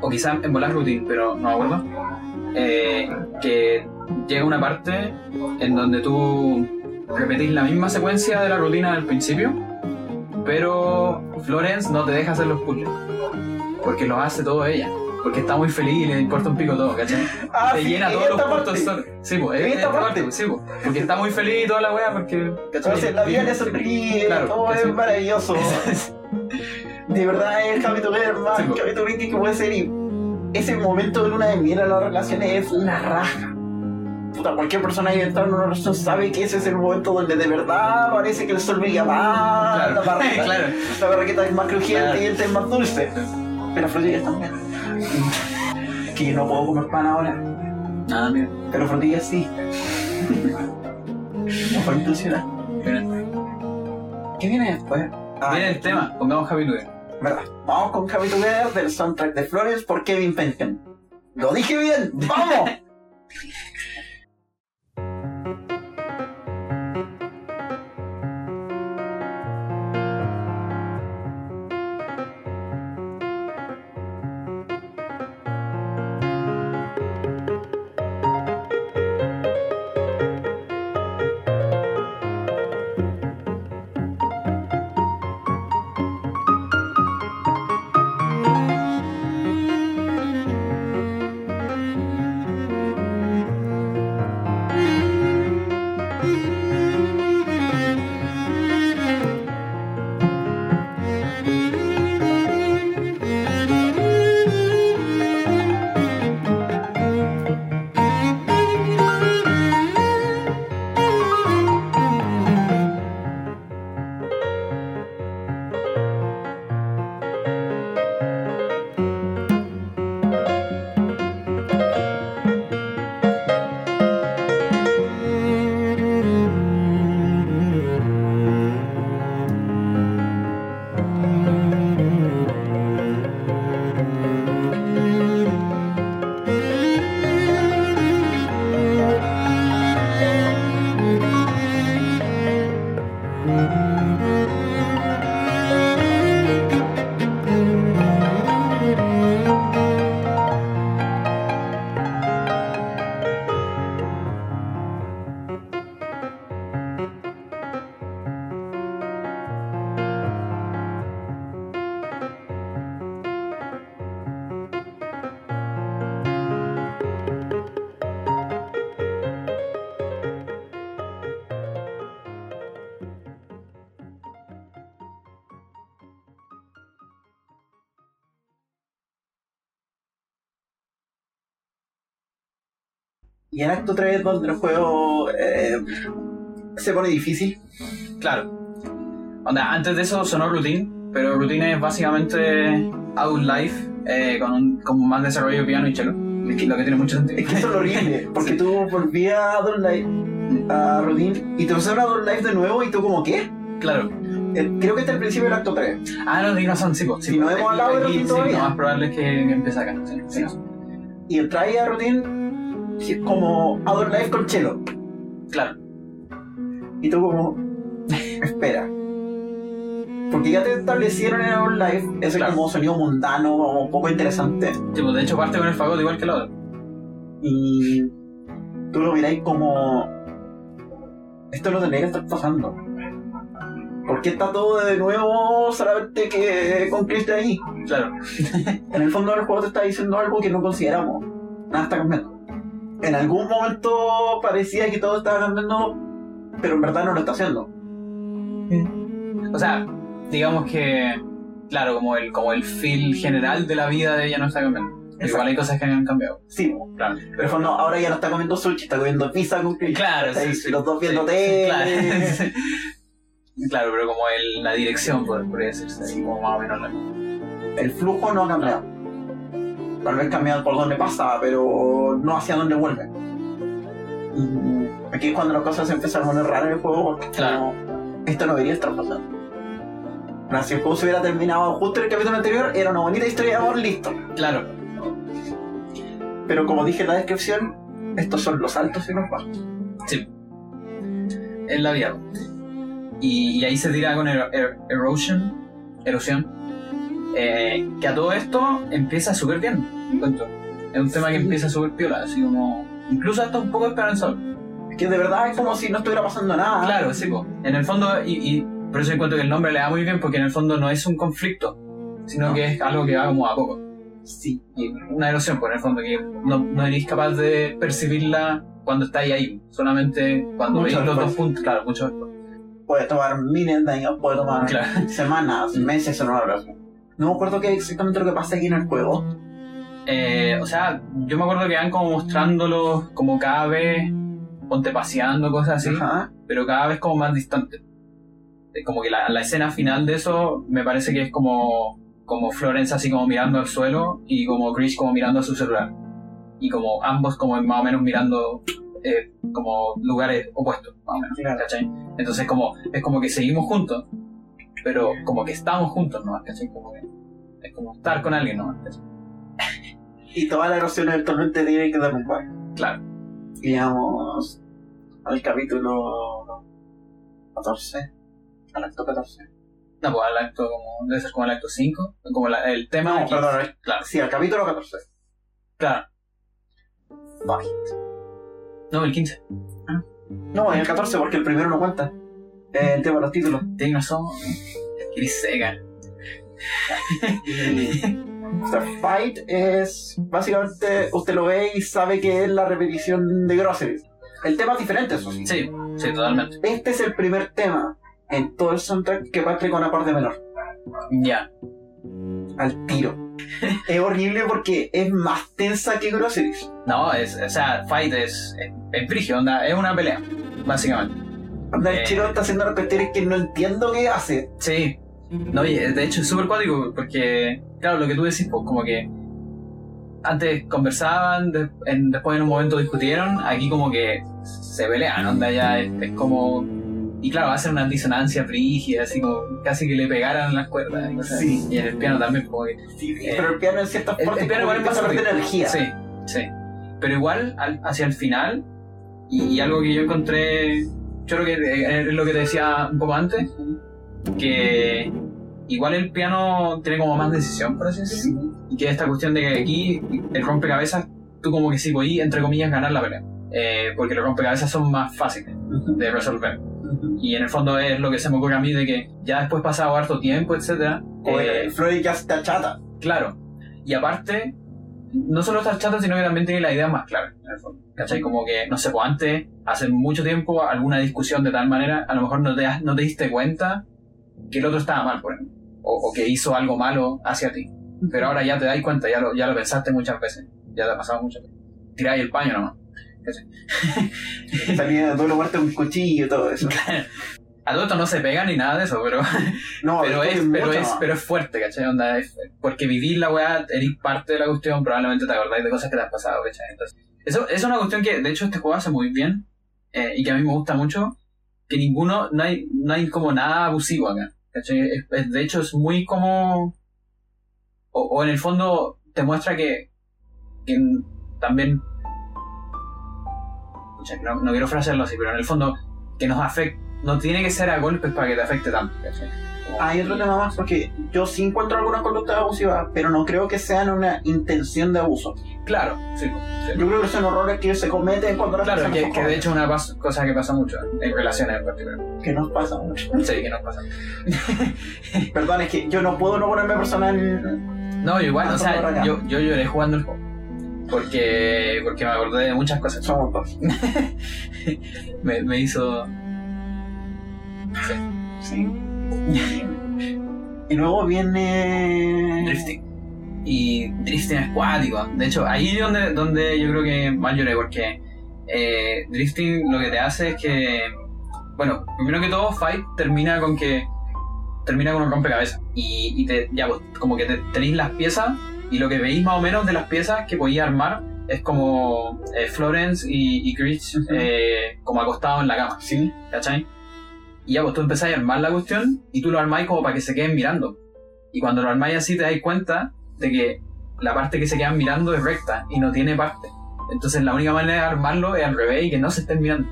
O quizá en volar routine, pero no me acuerdo. eh, que llega una parte en donde tú repetís la misma secuencia de la rutina del principio, pero Florence no te deja hacer los puzzles. Porque los hace todo ella. Porque está muy feliz y le importa un pico todo, ¿cachai? Ah, te sí, llena en todos los puntos solos. Sí, pues, es esta parte. parte, sí, pues. Porque está muy feliz y toda la wea, porque. ¿cachai? Entonces la vida le sonríe, Claro, todo es maravilloso. De verdad es el Together más Sí. Happy Together que puede ser y ese momento de luna de miel en las relaciones es la raja. Puta, cualquier persona que entra en una relación sabe que ese es el momento donde de verdad parece que el sol brilla más, Claro, la barraqueta, claro. la barraqueta es más crujiente Claro. y este es más dulce. Pero las frutillas también. Que yo no puedo comer pan ahora, Nada, mira. pero frutillas sí. No fue intencional. ¿Qué viene después? Ah, Viene el tema, pongamos Happy Together. ¿Verdad? Vamos con Happy Together del soundtrack de Flores por Kevin Penken. ¡Lo dije bien! ¡Vamos! en acto 3 donde el juego eh, se pone difícil. Claro. Onda, antes de eso sonó Routine, pero Routine es básicamente Outlife eh, con un como más desarrollo de piano y cello. Es que lo que tiene mucho sentido. Es que eso es lo horrible, porque tú volvías a Adult Life, a Routine, y te vas a Adult Life de nuevo y tú como, ¿qué? Claro. Eh, creo que este es el principio del acto 3. Ah, no, tienes razón, sí, pues. sí, Y no hemos hablado de Routine sí, todavía. Lo más probable es que, que empiece acá. Sí, sí, Sí. Y ahí a Routine es como Adult Life con chelo. Claro. Y tú como, espera. Porque ya te establecieron en Adult Life ese Claro. como sonido mundano, como poco interesante. Sí, pues, de hecho parte con el fagot igual que el otro. Y tú lo miráis como, esto no tendría que estar pasando. ¿Por qué está todo de nuevo solamente que con ahí? Claro. En el fondo del juego te está diciendo algo que no consideramos. Nada está cambiando. En algún momento parecía que todo estaba cambiando, pero en verdad no lo está haciendo. O sea, digamos que, claro, como el, como el feel general de la vida de ella no está cambiando. Igual hay cosas que han cambiado. Sí, Claro. pero fondo ahora ya no está comiendo sushi, está comiendo pizza con Chris. Claro, sí, sí. Los dos viendo Sí, tele. Claro. Claro, pero como el, la dirección, podría decirse, así como más o menos la... El flujo no ha cambiado. Tal vez cambiado por donde pasa, pero no hacia dónde vuelve. Y aquí es cuando las cosas se empiezan a poner raras en el juego porque Claro. esto no debería estar pasando. Pero si el juego se hubiera terminado justo en el capítulo anterior, era una bonita historia de amor, listo. Claro, Pero como dije en la descripción, estos son los altos y los bajos. sí. Es la vida. Y, y ahí se tira con er- er- Erosion, Erosión, eh, que a todo esto empieza súper bien, encuentro. Es un tema que empieza súper piola, así como... Incluso hasta un poco esperanzador. Es que de verdad es como si no estuviera pasando nada. Claro, sí, po. En el fondo, y, y por eso encuentro que el nombre le da muy bien, porque en el fondo no es un conflicto, sino No. que es algo que va como a poco. Sí. Y una erosión, por en el fondo, que no, no eres capaz de percibirla cuando estáis ahí, solamente cuando Mucho veis los dos puntos, claro, mucho después. Puede tomar miles de años, puede tomar Claro. semanas, meses en una relación. No me acuerdo qué exactamente lo que pasa aquí en el juego. Eh, o sea, yo me acuerdo que van como mostrándolos como cada vez, ponte paseando, cosas así, Ajá. pero cada vez como más distante. Como que la, la escena final de eso me parece que es como, como Florence así como mirando al suelo y como Chris como mirando a su celular. Y como ambos como más o menos mirando eh, como lugares opuestos, más o menos. Claro. ¿cachai? Entonces como, es como que seguimos juntos, pero como que estamos juntos, ¿no? ¿Cachai? Como que es como estar con alguien, ¿no? ¿Cachai? Y toda la erosión eventualmente tiene que dar un par. Claro. Digamos, al capítulo 14, al acto 14. No, pues al acto como, debe ser como el acto 5, como la- el tema No, perdón, eh. Claro, Sí, al capítulo 14. claro. No, el 15. No, el 14 porque el primero no cuenta. Eh, el tema de los títulos. Gris seca. O sea, Fight es básicamente usted lo ve y sabe que es la repetición de Groceries. El tema es diferente, eso sí. Sí, sí, totalmente. Este es el primer tema en todo el soundtrack que parte con acorde menor. Ya. Al tiro. es horrible porque es más tensa que Groceries. No, es, o sea, Fight es, es, es es una pelea, básicamente. El Eh. chino está haciendo cuestiones que no entiendo qué hace. Sí. No, y de hecho es súper cuático porque, claro, lo que tú decís, pues como que antes conversaban, de- en- después en un momento discutieron, aquí como que se pelean, onda ya es, es como... Y claro, hacen una disonancia frígida, así como casi que le pegaran las cuerdas. y cosas. Sí. Y en el piano también, como que Sí, Eh, pero el piano en ciertas el- partes el piano igual es más rápido. energía. Sí, sí. Pero igual, al- hacia el final, y, y algo que yo encontré, yo creo que eh, es lo que te decía un poco antes, que igual el piano tiene como más decisión, por así decirlo. Y que esta cuestión de que aquí, el rompecabezas, tú como que sí podías, entre comillas, ganar la pelea. Eh, porque los rompecabezas son más fáciles de resolver. Y en el fondo es lo que se me ocurre a mí de que ya después pasado harto tiempo, etcétera, eh, Freud ya está chata. Claro. Y aparte, no solo estar chato, sino que también tiene la idea más clara, en el fondo. ¿Cachai? Como que, no sé, pues antes, hace mucho tiempo, alguna discusión de tal manera, a lo mejor no te, no te diste cuenta que el otro estaba mal, por ejemplo. O, o que hizo algo malo hacia ti. Pero ahora ya te das cuenta, ya lo, ya lo pensaste muchas veces. Ya te ha pasado muchas veces. Tiráis el paño nomás. Salía de doble muerte un cuchillo y todo eso. A esto no se pega ni nada de eso, pero, No, pero, es, pero, mucho es, pero es fuerte, ¿cachai? Onda, es- porque vivir la weá, eres parte de la cuestión, probablemente te acordáis de cosas que te han pasado, ¿cachai? Entonces, eso es una cuestión que, de hecho, este juego hace muy bien eh, y que a mí me gusta mucho, que ninguno, no hay, no hay como nada abusivo acá, ¿cachai? Es- de hecho, es muy como... O, o en el fondo te muestra que, que también... No, no quiero frasearlo así, pero en el fondo que nos afecta, no tiene que ser a golpes para que te afecte tanto, Hay otro tema más porque yo sí encuentro algunas conductas abusivas, pero no creo que sean una intención de abuso. Claro, sí. sí. Yo creo que son errores que se cometen cuando las Claro, que, que de hecho es una cosa que pasa mucho en relaciones en particular. que nos pasa mucho. Sí, que nos pasa. Perdón, es que yo no puedo no ponerme personal. No, yo igual, Ah, o sea, por acá. yo, yo lloré jugando el juego. Porque, porque me acordé de muchas cosas. Somos dos. Me, me hizo... Sí. Y luego viene. drifting. Y drifting es cuático. De hecho, ahí es donde, donde yo creo que más lloré, porque eh, drifting lo que te hace es que, bueno, primero que todo, Fight termina con que termina con un rompecabezas. Y, y te, ya, pues, como que te, tenéis las piezas y lo que veis más o menos de las piezas que podía armar es como eh, Florence y, y Chris eh, como acostados en la cama. Sí. ¿cachai? Y ya, pues tú empezáis a armar la cuestión y tú lo armáis como para que se queden mirando. Y cuando lo armáis así te dais cuenta de que la parte que se quedan mirando es recta y no tiene parte. Entonces la única manera de armarlo es al revés y que no se estén mirando.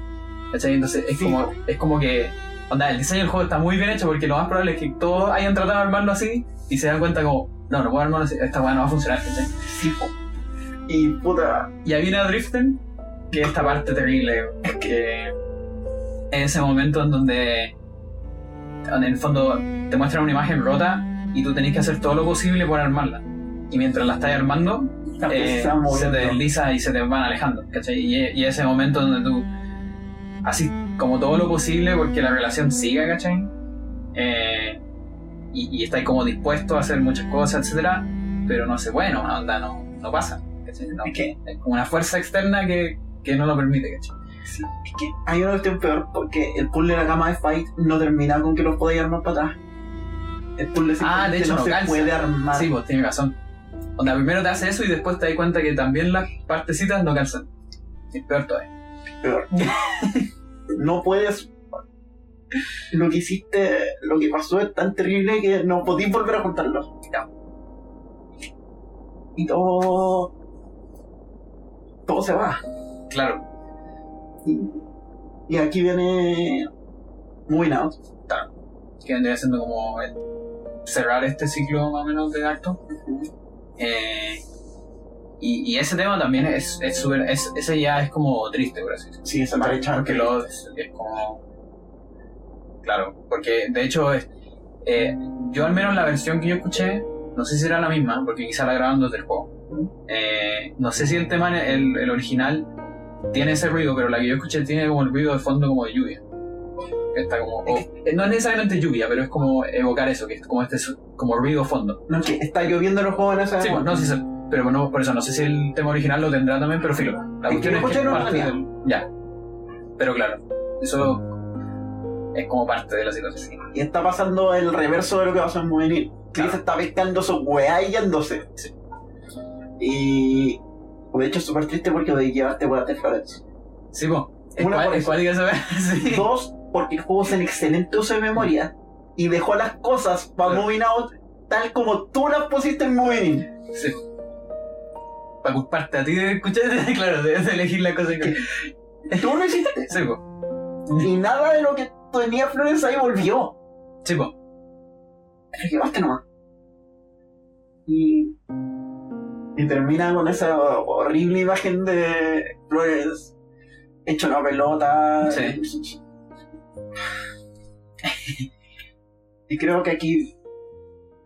¿Cachai? Entonces es Sí. como, es como que, onda, el diseño del juego está muy bien hecho porque lo más probable es que todos hayan tratado de armarlo así y se dan cuenta como, no, no puedo armarlo así, esta weá no va a funcionar, ¿cachai? Sí. Y puta. Y ahí viene a Driften, que es esta parte terrible, que es ese momento en donde, en el fondo te muestran una imagen rota y tú tenés que hacer todo lo posible por armarla. Y mientras la estás armando, eh, se te desliza y se te van alejando, ¿cachai? Y, y ese momento donde tú, así como todo lo posible porque la relación siga, ¿cachai? Eh, y, y estás como dispuesto a hacer muchas cosas, etcétera, pero no sé, bueno, una onda no, no pasa, ¿cachai? No, Es que, es como una fuerza externa que, que no lo permite, ¿cachai? Sí, es que hay una cuestión peor porque el puzzle de la cama de Fight no termina con que los podáis armar para atrás. El puzzle Ah, de hecho, no no se calza. puede armar. Sí, pues tienes razón. Onda, primero te hace eso y después te das cuenta que también las partecitas no calzan. Es peor todavía. Peor. no puedes. lo que hiciste, lo que pasó es tan terrible que no podéis volver a juntarlo. Y todo. Todo se va. Claro. Y, y aquí viene. Moving Out. Que vendría siendo como el cerrar este ciclo más o menos de acto. Eh, y, y ese tema también es es súper. Es, ese ya es como triste, por así decirlo. Sí, esa derecha. Porque lo, es, es como. Claro, porque de hecho, es- eh, yo al menos la versión que yo escuché, no sé si era la misma, porque quizá la grabaron desde el juego. Eh, no sé si el tema, el, el original, tiene ese ruido, pero la que yo escuché tiene como el ruido de fondo como de lluvia. Que está como. o- no es necesariamente lluvia, pero es como evocar eso, que es como este como ruido fondo. No, que está lloviendo en los juegos en esa Sí, pues, no, sí, sí, pero no, por eso no sé si el tema original lo tendrá también, pero filo. La Es que cuestión es que es parte del. Ya. Pero claro, eso es como parte de la situación. Y está pasando el reverso de lo que pasó en Juvenil. Chris Claro. está pescando su weá y yéndose. Y. De hecho, es súper triste porque de llevaste a Florence. Sí, pues. Es Una por es eso. Sí. Dos, porque el juego es en excelente uso de memoria y dejó las cosas para Claro. Moving Out tal como tú las pusiste en Moving In. Sí. Para culparte a ti de escuchar, claro, debes elegir la cosa que. Tú lo hiciste. Sí, pues. y nada de lo que tenía Florence ahí volvió. Sí, pues. Te lo llevaste nomás. Y. Y termina con esa horrible imagen de Flores hecho una pelota. Sí. Y creo que aquí,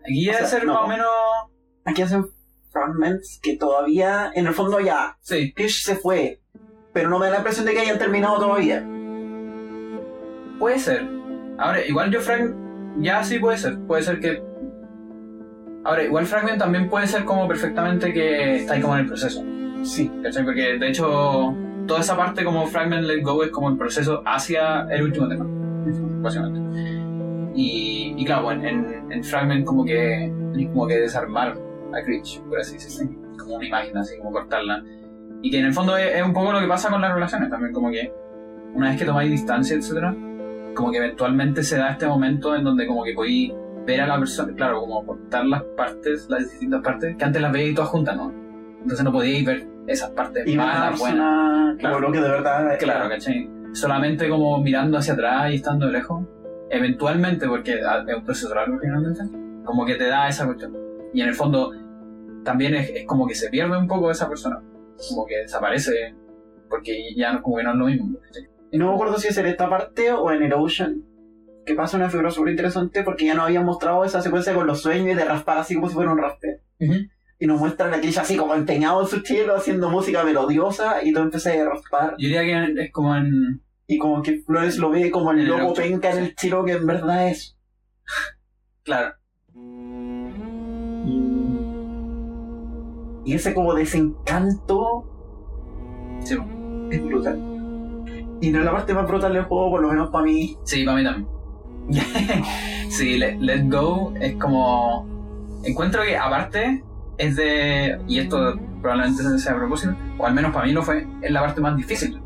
Aquí no. más o menos. aquí hacen fragments que todavía, en el fondo ya, Sí. Se fue. Pero no me da la impresión de que hayan terminado todavía. Puede ser. Ahora, igual yo Frank. Ya sí puede ser. Puede ser que. Ahora, igual Fragment también puede ser como perfectamente que está ahí como en el proceso. Sí. ¿Cachai? Porque de hecho, toda esa parte como Fragment Let Go es como el proceso hacia el último tema, básicamente. Y, y claro, en, en, en Fragment como que como que desarmar a Critch, por así decirlo. Como una imagen, así como cortarla. Y que en el fondo es, es un poco lo que pasa con las relaciones también, como que una vez que tomáis distancia, etcétera, como que eventualmente se da este momento en donde como que podéis ver a la persona, claro, como cortar las partes, las distintas partes, que antes las veíais todas juntas, ¿no? Entonces no podíais ver esas partes Y malas, buenas. Claro. que de verdad. Claro, ¿cachai? Solamente como mirando hacia atrás y estando de lejos, eventualmente, porque es un proceso largo finalmente, como que te da esa cuestión. Y en el fondo también es, es como que se pierde un poco esa persona, como que desaparece, porque ya no- como que no es lo mismo. ¿cachai? No me acuerdo si es en esta parte o en Erosion. Que pasa una figura súper interesante porque ya nos habían mostrado esa secuencia con los sueños y de raspar así como si fuera un raspe. Y nos muestran a Chris así como empeñado en su chelo haciendo música melodiosa y tú empiezas a raspar. Yo diría que es como en... Y como que Flores lo ve como el el loco penca en el chelo que en verdad es. Claro, Y ese como desencanto sí, es brutal. Y no es la parte más brutal del juego, por lo menos para mí. sí, para mí también. sí, Let, Let Go es como... Encuentro que aparte es de... Y esto probablemente sea a propósito, o al menos para mí lo fue, es la parte más difícil.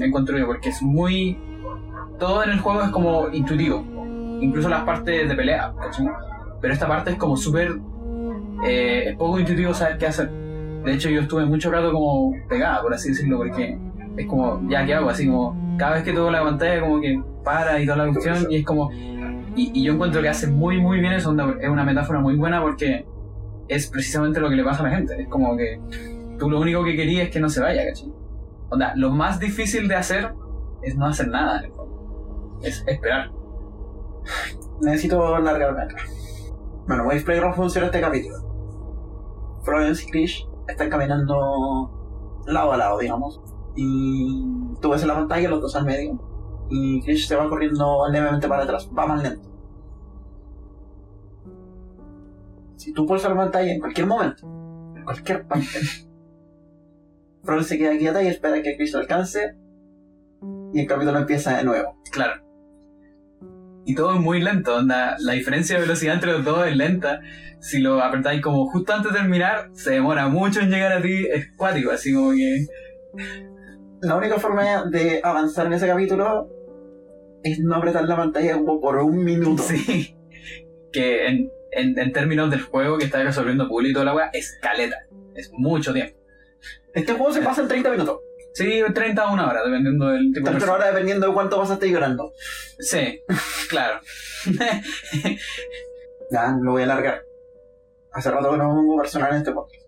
encuentro yo, porque es muy... Todo en el juego es como intuitivo, incluso las partes de pelea, ¿cachai? Pero esta parte es como súper... eh, poco intuitivo saber qué hacer. De hecho yo estuve mucho rato como pegada, por así decirlo, porque es como, ya, ¿qué hago? Así como, cada vez que toco la pantalla como que para y toda la cuestión, y es como... Y, yo encuentro que hace muy, muy bien eso, es una metáfora muy buena porque es precisamente lo que le pasa a la gente. Es como que tú lo único que querías es que no se vaya, ¿cachai? Onda, lo más difícil de hacer es no hacer nada. Es esperar. Necesito largarme acá. Bueno, voy a funciona este capítulo. Florence y Krish están caminando lado a lado, digamos. Y tú ves en la pantalla los dos al medio. Y Krish se va corriendo levemente para atrás, va más lento. Si tú pulsas la pantalla en cualquier momento, en cualquier parte, Florence se queda quieta y espera que Krish lo alcance. Y el capítulo empieza de nuevo. Claro. Y todo es muy lento, onda. La diferencia de velocidad entre los dos es lenta. Si lo apretáis como justo antes de terminar, se demora mucho en llegar a ti. Es cuático, así como que. La única forma de avanzar en ese capítulo es no apretar la pantalla como por un minuto. Sí. Que en, en, en términos del juego que está resolviendo Puli y toda la weá, es caleta. Es mucho tiempo. Este juego se pasa en 30 minutos. Sí, 30 a una hora, dependiendo del tipo de 30 horas dependiendo de cuánto pasaste llorando. Sí, claro. Ya, lo voy a alargar. Hace rato que no me pongo personal en este podcast.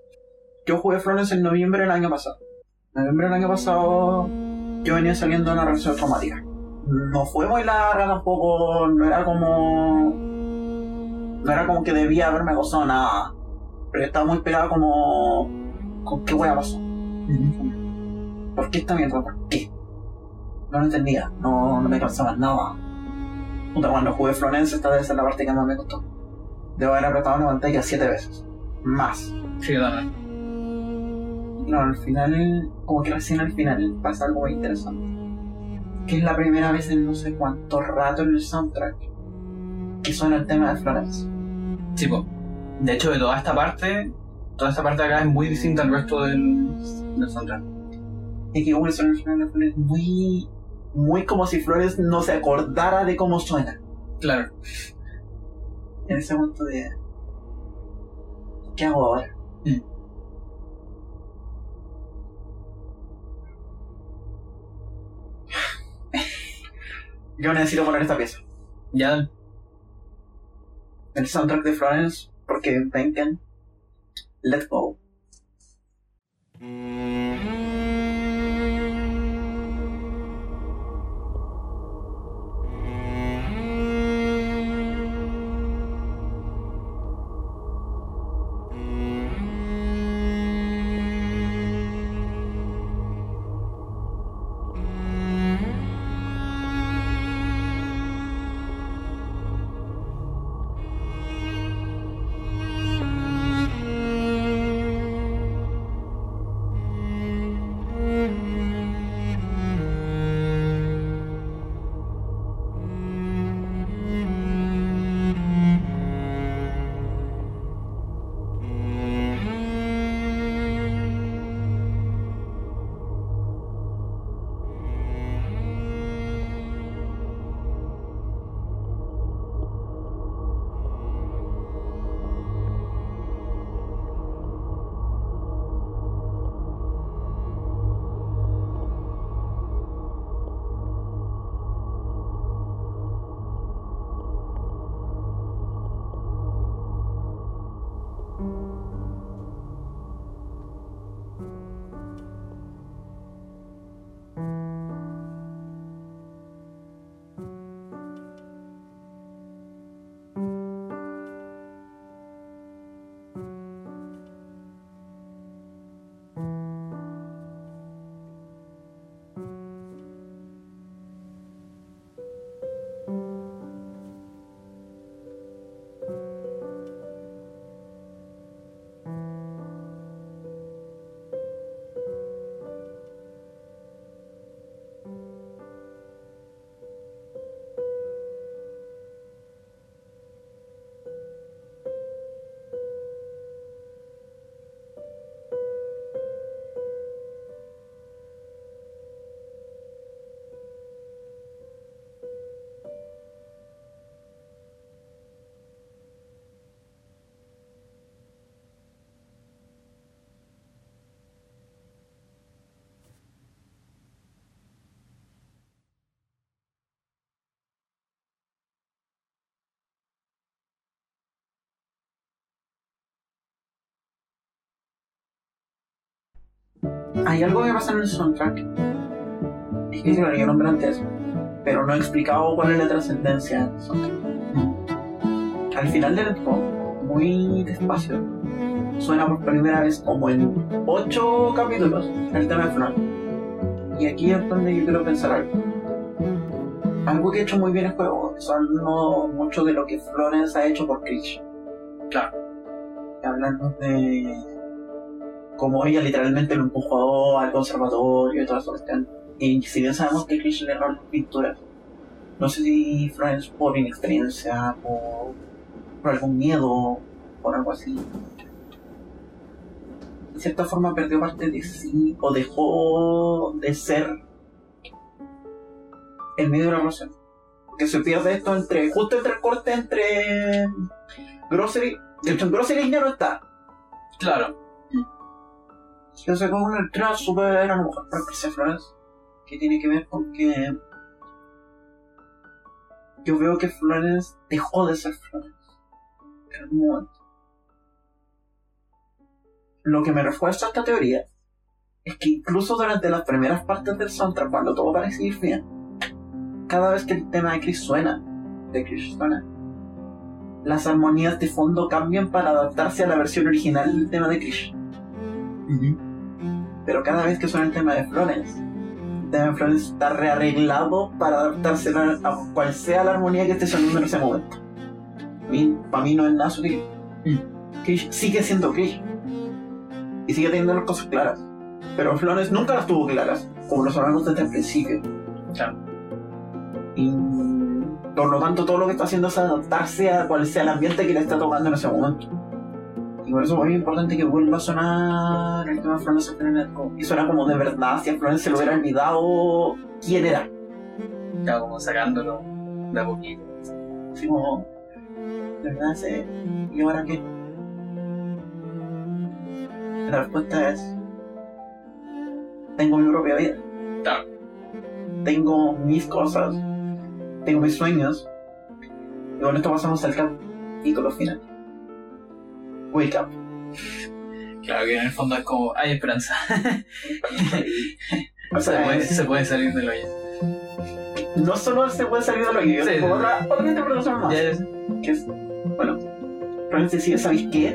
Yo jugué Florence en noviembre del año pasado. Noviembre del año pasado yo venía saliendo de una relación traumática. No fue muy larga tampoco, no era como... No era como que debía haberme gozado nada. Pero estaba muy pegado como... ¿Con qué wea pasó? ¿Por qué esta mierda? ¿Por qué? No lo entendía, no, no me cansaba nada. Puta, cuando jugué Florence esta debe ser la parte que más me costó. Debo haber apretado la pantalla siete veces. Más. Sí, también. No, al final, como que recién al final pasa algo muy interesante. Que es la primera vez en no sé cuánto rato en el soundtrack que suena el tema de Florence. Sí, po. De hecho, de toda esta parte, toda esta parte de acá es muy distinta al resto del, del soundtrack. Y que como suena el final de Florence muy, muy como si Flores no se acordara de cómo suena. Claro. En ese momento de. ¿Qué hago ahora? Mm. Yo necesito poner esta pieza. Ya, El soundtrack de Florence, porque vengan. Let's go. Hay algo que pasa en el soundtrack. Es que claro, yo nombré antes, pero no he explicado cuál es la trascendencia del soundtrack. Al final del juego, muy despacio, suena por primera vez como en 8 capítulos el tema de Flor. Y aquí es donde yo quiero pensar algo. Algo que ha hecho muy bien el juego son no, mucho de lo que Florence ha hecho por Krish. Claro. Hablando de cómo ella literalmente lo empujó al conservatorio y toda esa cuestión. Y si bien sabemos que Krish le erró las pinturas, no sé si Florence por inexperiencia, por, por algún miedo, por algo así. De cierta forma perdió parte de sí o dejó de ser el medio de la relación. que se pierde esto entre, justo entre el corte entre Grocery, de hecho en Grocery ya no está. Claro. Yo sé como una entrada súper a lo mejor para Cristian Flores, que tiene que ver con que yo veo que Flores dejó de ser Flores en algún momento. Lo que me refuerza esta teoría es que incluso durante las primeras partes del soundtrack, cuando todo parece ir bien, cada vez que el tema de Chris suena, de Chris suena, las armonías de fondo cambian para adaptarse a la versión original del tema de Chris. Pero cada vez que suena el tema de Florence, el tema de Florence está rearreglado para adaptarse a, cual sea la armonía que esté sonando en ese momento. Para mí no es nada sutil. Krish sigue siendo Krish. Y sigue teniendo las cosas claras. Pero Florence nunca las tuvo claras, como lo sabemos desde el principio. Claro. Y por lo tanto todo lo que está haciendo es adaptarse a cual sea el ambiente que le está tocando en ese momento. Y por eso es muy importante que vuelva a sonar el tema de Florence Fernandez. Y suena como de verdad, si a Florence se lo hubiera olvidado quién era. Claro, como sacándolo de a poquito. Así como, de verdad, sí. ¿Y ahora qué? La respuesta es, tengo mi propia vida. Claro. Tengo mis cosas, tengo mis sueños. Y con esto pasamos al capítulo final. Wake up. Claro que en el fondo es como, hay esperanza. O se, sea, puede, es- se puede salir del hoyo. no solo se puede salir de lo que yo Sí, sí. otra, otra interpretación más. Ya es- que es, bueno, realmente sí, ¿sabéis qué?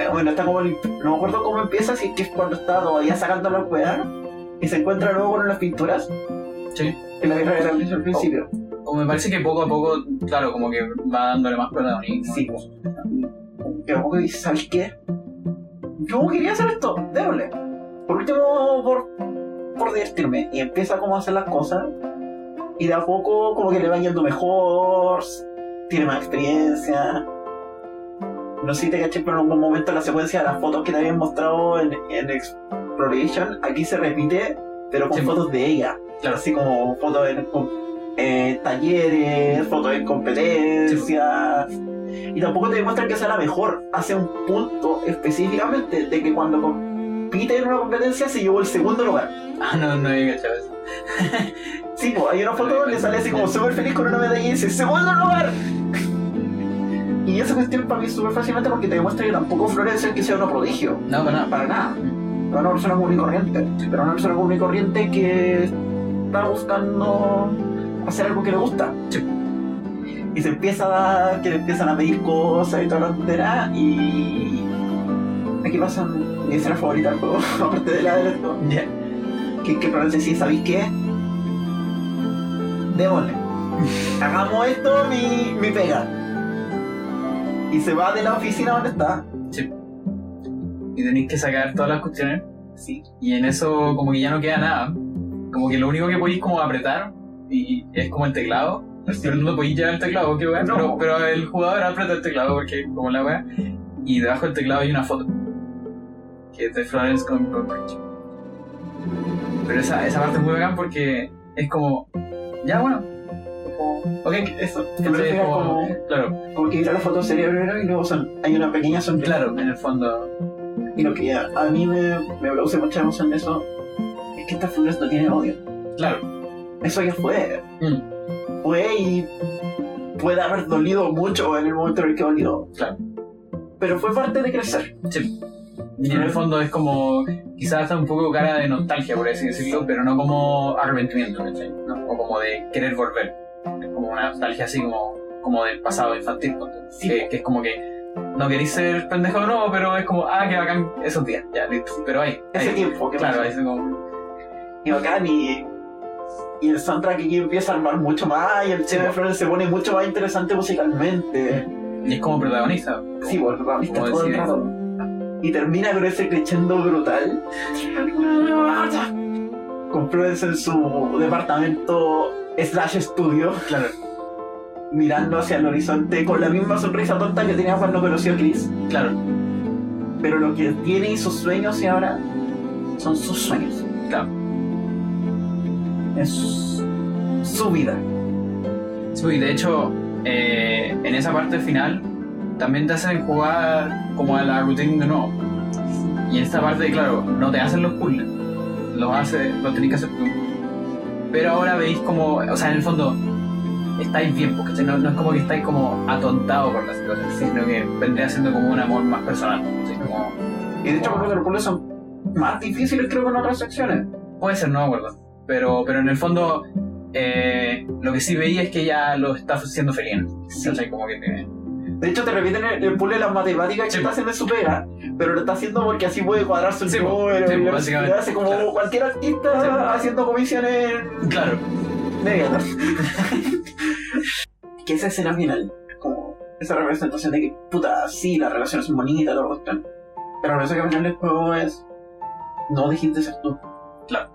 Eh, bueno, está como, el- no me acuerdo cómo empieza, si es que es cuando está todavía sacando la weá y se encuentra luego con las pinturas Sí. en la guerra de la al principio. O me parece que poco a poco, claro, como que va dándole más protagonismo. Sí, pues. Que dice, ¿sabéis qué? Yo quería hacer esto, déjole. Por último, por, por divertirme. Y empieza como a hacer las cosas. Y de a poco como que le va yendo mejor. Tiene más experiencia. No sé si te caché, pero en algún momento la secuencia de las fotos que te habían mostrado en, en Exploration, aquí se repite, pero con Sí. fotos de ella. Claro. Así como fotos en eh, talleres, fotos en competencias. Y tampoco te demuestran que sea la mejor. Hace un punto específicamente de que cuando compite en una competencia se llevó el segundo lugar. Ah, no, no había cachado eso. Sí, pues hay una foto donde sale así como súper feliz con una medalla y dice ¡Segundo lugar! Y esa cuestión para mí es súper fascinante porque te demuestra que tampoco Flores es que sea un prodigio. No, para nada. Para nada. Una persona común y corriente. Pero una persona común y corriente que está buscando hacer algo que le gusta. Sí. Y se empieza a dar, que le empiezan a pedir cosas y toda la tontera y... Aquí pasa mi escena favorita del juego, aparte de la de esto. Ya. Que, que Florence decía, ¿sabéis qué? Démosle. Hagamos esto mi, mi pega. Y se va de la oficina donde está. Y tenéis que sacar todas las cuestiones. Sí. Y en eso como que ya no queda nada. Como que lo único que podéis como apretar y es como el teclado. Pero no podéis llevar el teclado, qué weá. No. Pero, pero el jugador aprieta el teclado porque como la weá. Y debajo del teclado hay una foto. Que es de Florence con Cambridge. Pero esa, esa parte es muy bacán porque es como. Ya bueno. Ok, Eso. me refiero como, como, Claro, como que mira la foto cerebro y luego son, hay una pequeña sonrisa. claro, en el fondo. Y lo que a, a mí me, me produce mucha emoción de eso es que esta Flores no tiene odio. Claro. Eso ya fue. Mm, Fue y puede haber dolido mucho en el momento en el que dolió. Claro. Pero fue parte de crecer. sí. Y en el fondo es como, quizás está un poco cara de nostalgia, por así decirlo, pero no como arrepentimiento, ¿cachai? ¿No? O como de querer volver. Es como una nostalgia así como, como del pasado infantil. Sí. que, que es como que no queréis ser pendejo o no, pero es como, ah, que bacán esos días, ya, listo. Pero ahí, Ese ahí. tiempo que Claro, ahí es como, y bacán y, y el soundtrack aquí empieza a armar mucho más y el tema de Flores se pone mucho más interesante musicalmente. y es como protagonista. Sí, pues protagonista Como todo el rato. Y termina con ese crescendo brutal. Con Flores en su departamento slash estudio, Claro, mirando hacia el horizonte con la misma sonrisa tonta que tenía cuando conoció a Chris. claro, Pero lo que tiene y sus sueños y ahora son sus sueños. claro. Es su vida. Sí, y de hecho, eh, en esa parte final también te hacen jugar como a la routine de nuevo. Y en esta parte, claro, no te hacen los puzzles, los, hace, los tenés que hacer tú. Pero ahora veis como, o sea, en el fondo, estáis bien, porque no, no es como que estáis como atontados por la situación, sino que vendría siendo como un amor más personal. como- Y de hecho, que los puzzles son más difíciles, creo que en otras secciones. Puede ser, no me acuerdo. Pero, pero en el fondo, eh, lo que sí veía es que ella lo está haciendo feliz. Sí. ¿cachai? Como que tiene- De hecho, te repiten el, el puzzle de las matemáticas que Sí. está haciendo en su pega, pero lo está haciendo porque así puede cuadrarse el Sí, número. Sí, y po, lo- básicamente. hace como Claro. cualquier artista haciendo comisiones Claro. medianas. que esa escena final, como esa representación de que, puta, sí, las relaciones son bonitas, todo cuestión. Pero lo que al final del juego es. No dejes de ser tú. Claro.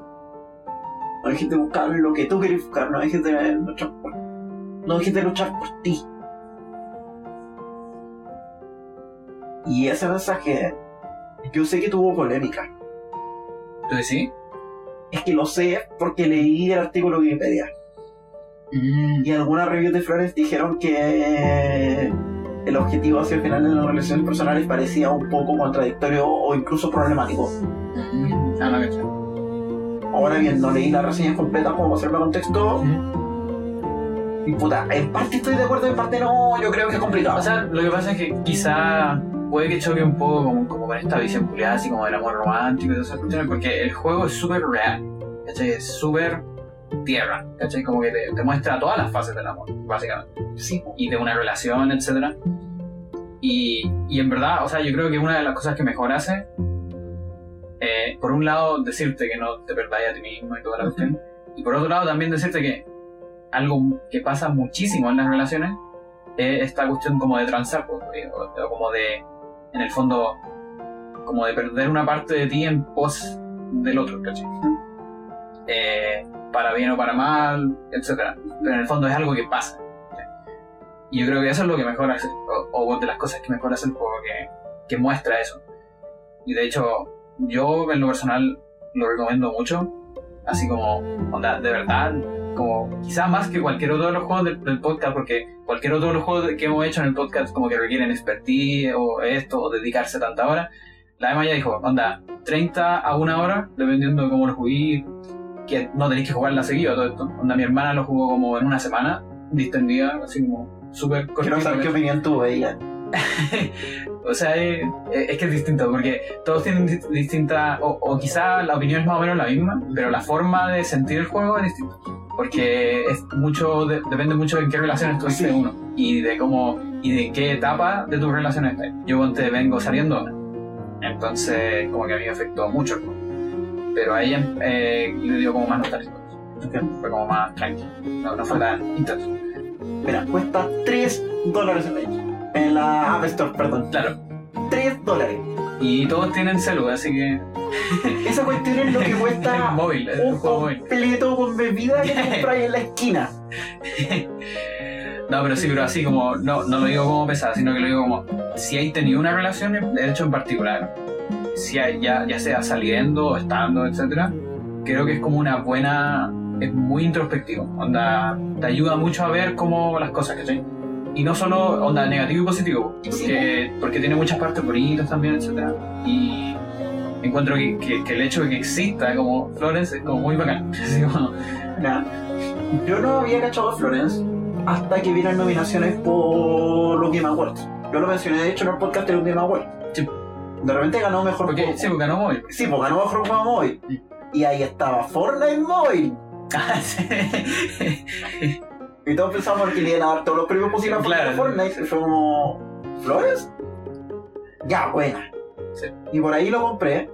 No dejes de buscar lo que tú quieres buscar, no dejes de luchar por. No dejes de luchar por ti. Y ese mensaje, yo sé que tuvo polémica. ¿Tú decís? Es que lo sé porque leí el artículo de Wikipedia. Y algunas reviews de Flores dijeron que el objetivo hacia el final de las relaciones personales parecía un poco contradictorio o incluso problemático. Ah, no. Ahora bien, no leí las reseñas completas como para hacerme contexto. Y puta, en parte estoy de acuerdo, en parte no, yo creo que es complicado. O sea, lo que pasa es que quizá puede que choque un poco como, como con esta visión culiada, así como del amor romántico y todas esas cuestiones, porque el juego es súper real, ¿cachai? Es súper tierra, ¿cachai? Como que te, te muestra todas las fases del amor, básicamente. sí, y de una relación, etcétera. Y, y en verdad, o sea, yo creo que una de las cosas que mejor hace, eh, por un lado, decirte que no te perdáis a ti mismo y toda la cuestión, y por otro lado, también decirte que algo que pasa muchísimo en las relaciones es esta cuestión como de transar, pues, eh, o, o como de, en el fondo, como de perder una parte de ti en pos del otro, ¿cachai? Eh, para bien o para mal, etcétera. Pero en el fondo es algo que pasa. Y yo creo que eso es lo que mejor hace, o, o de las cosas que mejor hace el juego, que, que muestra eso. Y de hecho, yo en lo personal lo recomiendo mucho, así como, onda, de verdad, como quizá más que cualquier otro de los juegos del, del podcast, porque cualquier otro de los juegos que hemos hecho en el podcast como que requieren expertise o esto, o dedicarse tanta hora, la Emma ya dijo, onda, 30 a una hora, dependiendo de cómo lo jugué, que no tenéis que jugarla seguido todo esto. Onda, mi hermana lo jugó como en una semana, distendida, así como súper quiero saber qué opinión tuvo ella. O sea, es, es que es distinto, porque todos tienen di- distinta, o, o quizá la opinión es más o menos la misma, pero la forma de sentir el juego es distinta. Porque es mucho, de- depende mucho de en qué relación estuviste Sí. uno, y de cómo, y de qué etapa de tus relaciones estás. Yo ponte vengo saliendo entonces como que a mí me afectó mucho el juego. Pero a ella eh, le dio como más nostálgico. Fue como más tranquilo, no, no fue tan intenso. Mira, cuesta 3 dólares en la, en la App Store, perdón. Claro, 3 dólares. y todos tienen celu, así que Esa cuestión es lo que es cuesta móvil, un juego móvil. completo con bebida que compráis en la esquina. No, pero sí, pero así como, no, no lo digo como pesada, sino que lo digo como, si hay tenido una relación, de hecho en particular, si hay, ya, ya sea saliendo, o estando, etcétera, creo que es como una buena, es muy introspectivo, onda, te ayuda mucho a ver cómo las cosas, ¿cachai? Y no solo onda negativo y positivo, porque, porque tiene muchas partes bonitas también, etcétera, y encuentro que, que- que el hecho de que exista como Florence es como muy bacán, así como, Mira, yo no había cachado a Florence hasta que vi las nominaciones por los Game Awards. Yo lo mencioné de hecho en el podcast de los Game Awards. Sí. De repente ganó mejor porque, juego. sí, porque ganó móvil. Sí, pues ganó mejor juego móvil. Y ahí estaba Fortnite Móvil. Y todos pensamos que le iban a dar todos los premios posibles a Claro. Fortnite. Y fue como. ¿Flores? Ya, buena. Sí. Y por ahí lo compré.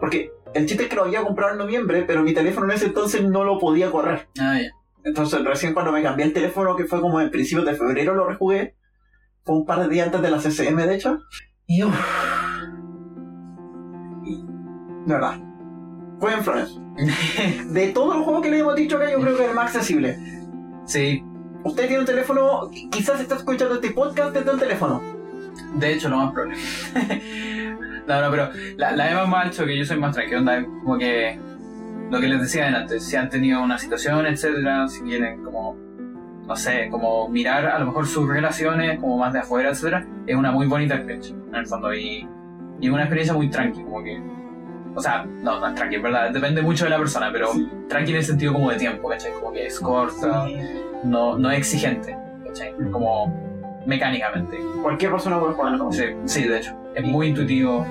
Porque el chiste es que lo había comprado en noviembre, pero mi teléfono en ese entonces no lo podía correr. Ah, ya. Entonces, recién cuando me cambié el teléfono, que fue como en principios de febrero, lo rejugué. Fue un par de días antes de la CCM, de hecho. Y uff. De verdad. Fue en Florence. De todos los juegos que le hemos dicho acá, yo creo que es el más accesible. Sí, Usted tiene un teléfono, quizás está escuchando este podcast desde un teléfono. de hecho, lo más probable. no, no, pero la, la ha dicho que yo soy más tranquilo, onda, como que lo que les decía antes, si han tenido una situación, etcétera, si quieren como no sé, como mirar a lo mejor sus relaciones como más de afuera, etcétera, es una muy bonita experiencia, en el fondo. Y, y una experiencia muy tranqui, como que. O sea, no, no es tranqui, en verdad, depende mucho de la persona, pero Sí. tranqui en el sentido como de tiempo, ¿cachai? Como que es corta, no, no es exigente, ¿cachai? Como mecánicamente. Cualquier persona puede jugarlo. Sí, sí, de hecho, es muy intuitivo.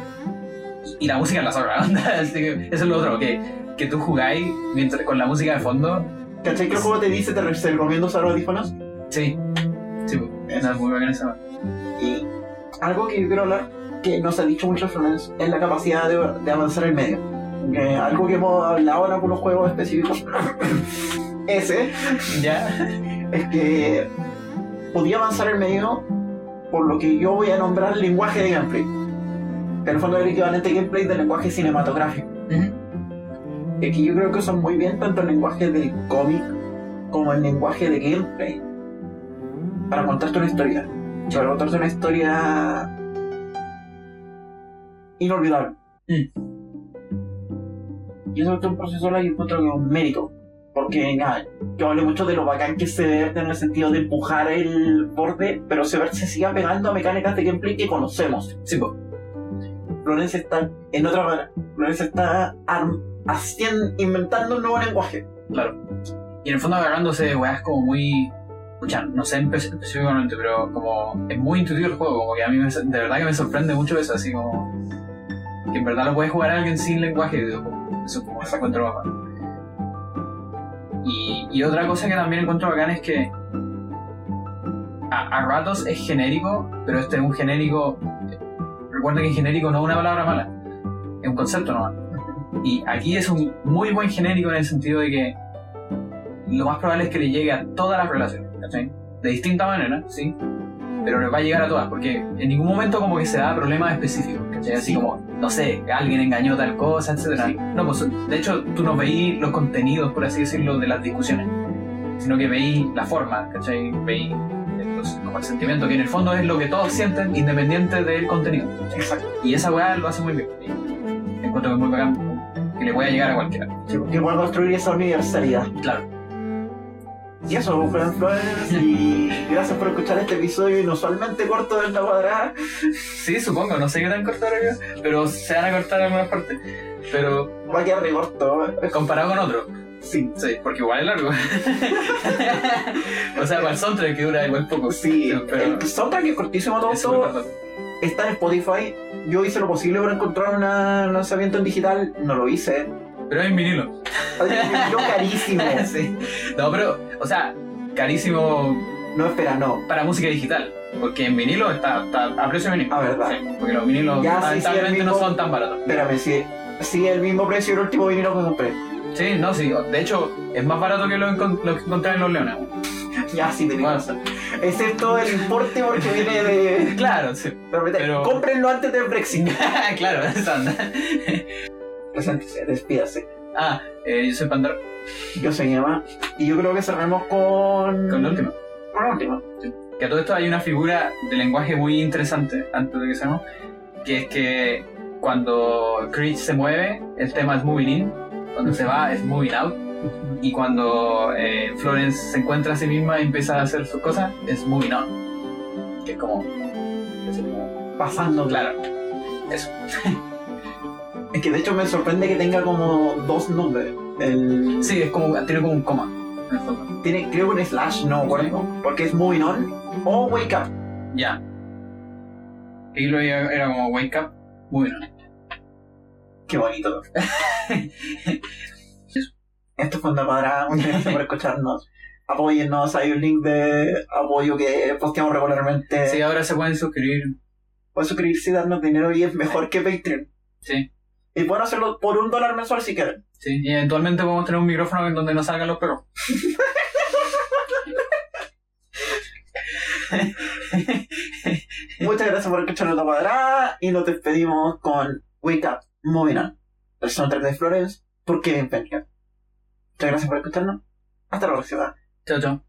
Y la música es la zorra, así que eso es lo otro, que, que tú jugáis mientras, con la música de fondo, ¿Cachai que el juego te dice te re- te recomiendo usar audífonos? sí, sí, es muy bacán esa Y algo que yo quiero hablar, que no se ha dicho mucho Florence, es la capacidad de, de avanzar el medio. Algo que hemos hablado en algunos juegos específicos, ese, Ya, es que podía avanzar el medio por lo que yo voy a nombrar lenguaje de gameplay. Que en el fondo es el equivalente a gameplay del lenguaje cinematográfico. Es que yo creo que usan muy bien tanto el lenguaje del cómic como el lenguaje de gameplay para contarte una historia. Para contarte una historia inolvidable. Y eso es un proceso yo encuentro que es un mérito. Porque nada, yo hablé mucho de lo bacán que se ve en el sentido de empujar el borde, pero se, se sigue pegando a mecánicas de gameplay que conocemos. sí, po. Florence está en otra manera. Florence está haciendo, inventando un nuevo lenguaje. claro. Y en el fondo agarrándose de weas como muy. Escucha, no sé espe- específicamente, pero como es muy intuitivo el juego, como que a mí me- de verdad que me sorprende mucho eso, así como. Que en verdad lo puede jugar alguien sin lenguaje. Eso como se encuentro bacán. Y, otra cosa que también encuentro bacán es que a, a ratos es genérico, pero este es un genérico. Recuerda que genérico no es una palabra mala, es un concepto nomás. Y aquí es un muy buen genérico en el sentido de que lo más probable es que le llegue a todas las relaciones. De distinta manera, sí, pero le va a llegar a todas, porque en ningún momento como que se da problemas específicos, ¿cachai? Así como, no sé, alguien engañó tal cosa, etcétera. Sí. No, pues de hecho tú no veís los contenidos, por así decirlo, de las discusiones, sino que veís la forma, ¿cachai? Veís los- como el sentimiento, que en el fondo es lo que todos sienten independiente del contenido. Exacto. Y esa weá lo hace muy bien. Y encuentro que es muy bacán, que le pueda llegar a cualquiera. Que pueda construir esa universalidad. Claro. Y eso, Fran Florence, y gracias por escuchar este episodio inusualmente corto del La Cuadrada. Sí, supongo, no sé qué tan corto era yo, pero se van a cortar algunas partes. Pero Va a quedar re corto. comparado con otro, Sí. sí, porque igual es largo. o sea, para el soundtrack que dura igual poco. Sí, pero el soundtrack es cortísimo todo, es todo. Está en Spotify. Yo hice lo posible por encontrar un lanzamiento en digital. No lo hice. Pero es en vinilo. Yo carísimo. sí. No, pero, o sea, carísimo No, espera, no. para música digital. Porque en vinilo está, está a precio mínimo. Ah, ¿verdad? Sí, porque los vinilos Ya, sí, sí, lamentablemente no son tan baratos. Espérame, sí. Sí, el mismo precio del último vinilo que compré. Sí, no, sí. De hecho, es más barato que lo, lo que encontré en Los Leones. Ya, sí, tenés Bueno. Excepto el importe porque viene de. Claro, sí. Pero, Pero- Cómprenlo antes del Brexit. claro, esa onda. Preséntese, despídase. Ah, eh, yo soy Pandora. Yo soy Emma. Y yo creo que cerremos con. Con la última. Con la última. Que a todo esto hay una figura de lenguaje muy interesante, antes de que seamos, que es que cuando Creech se mueve, el tema es moving in, cuando se va es moving out, y cuando eh, Florence se encuentra a sí misma y empieza a hacer sus cosas, es moving on. Que es como... es como- Pasando. claro, eso. Es que de hecho me sorprende que tenga como dos nombres. El... Sí, es como, tiene como un coma. en el fondo. Tiene, creo que un slash, no. Porque es moving on o wake up. Ya. Y lo era era como wake up, moving on. Qué bonito. Esto fue una cuadrada. Muchas gracias por escucharnos. Apóyennos. Hay un link de apoyo que posteamos regularmente. Sí, ahora se pueden suscribir. Pueden suscribirse y darnos dinero y es mejor que Patreon. Sí. Y pueden hacerlo por un dólar mensual si quieren. Sí, y eventualmente podemos tener un micrófono en donde no salgan los perros. Muchas gracias por escuchar la cuadrada y nos despedimos con Wake Up, Moving On, el soundtrack de Florence por Kevin Penker. Muchas gracias por escucharnos. Hasta la próxima. Chao, chao.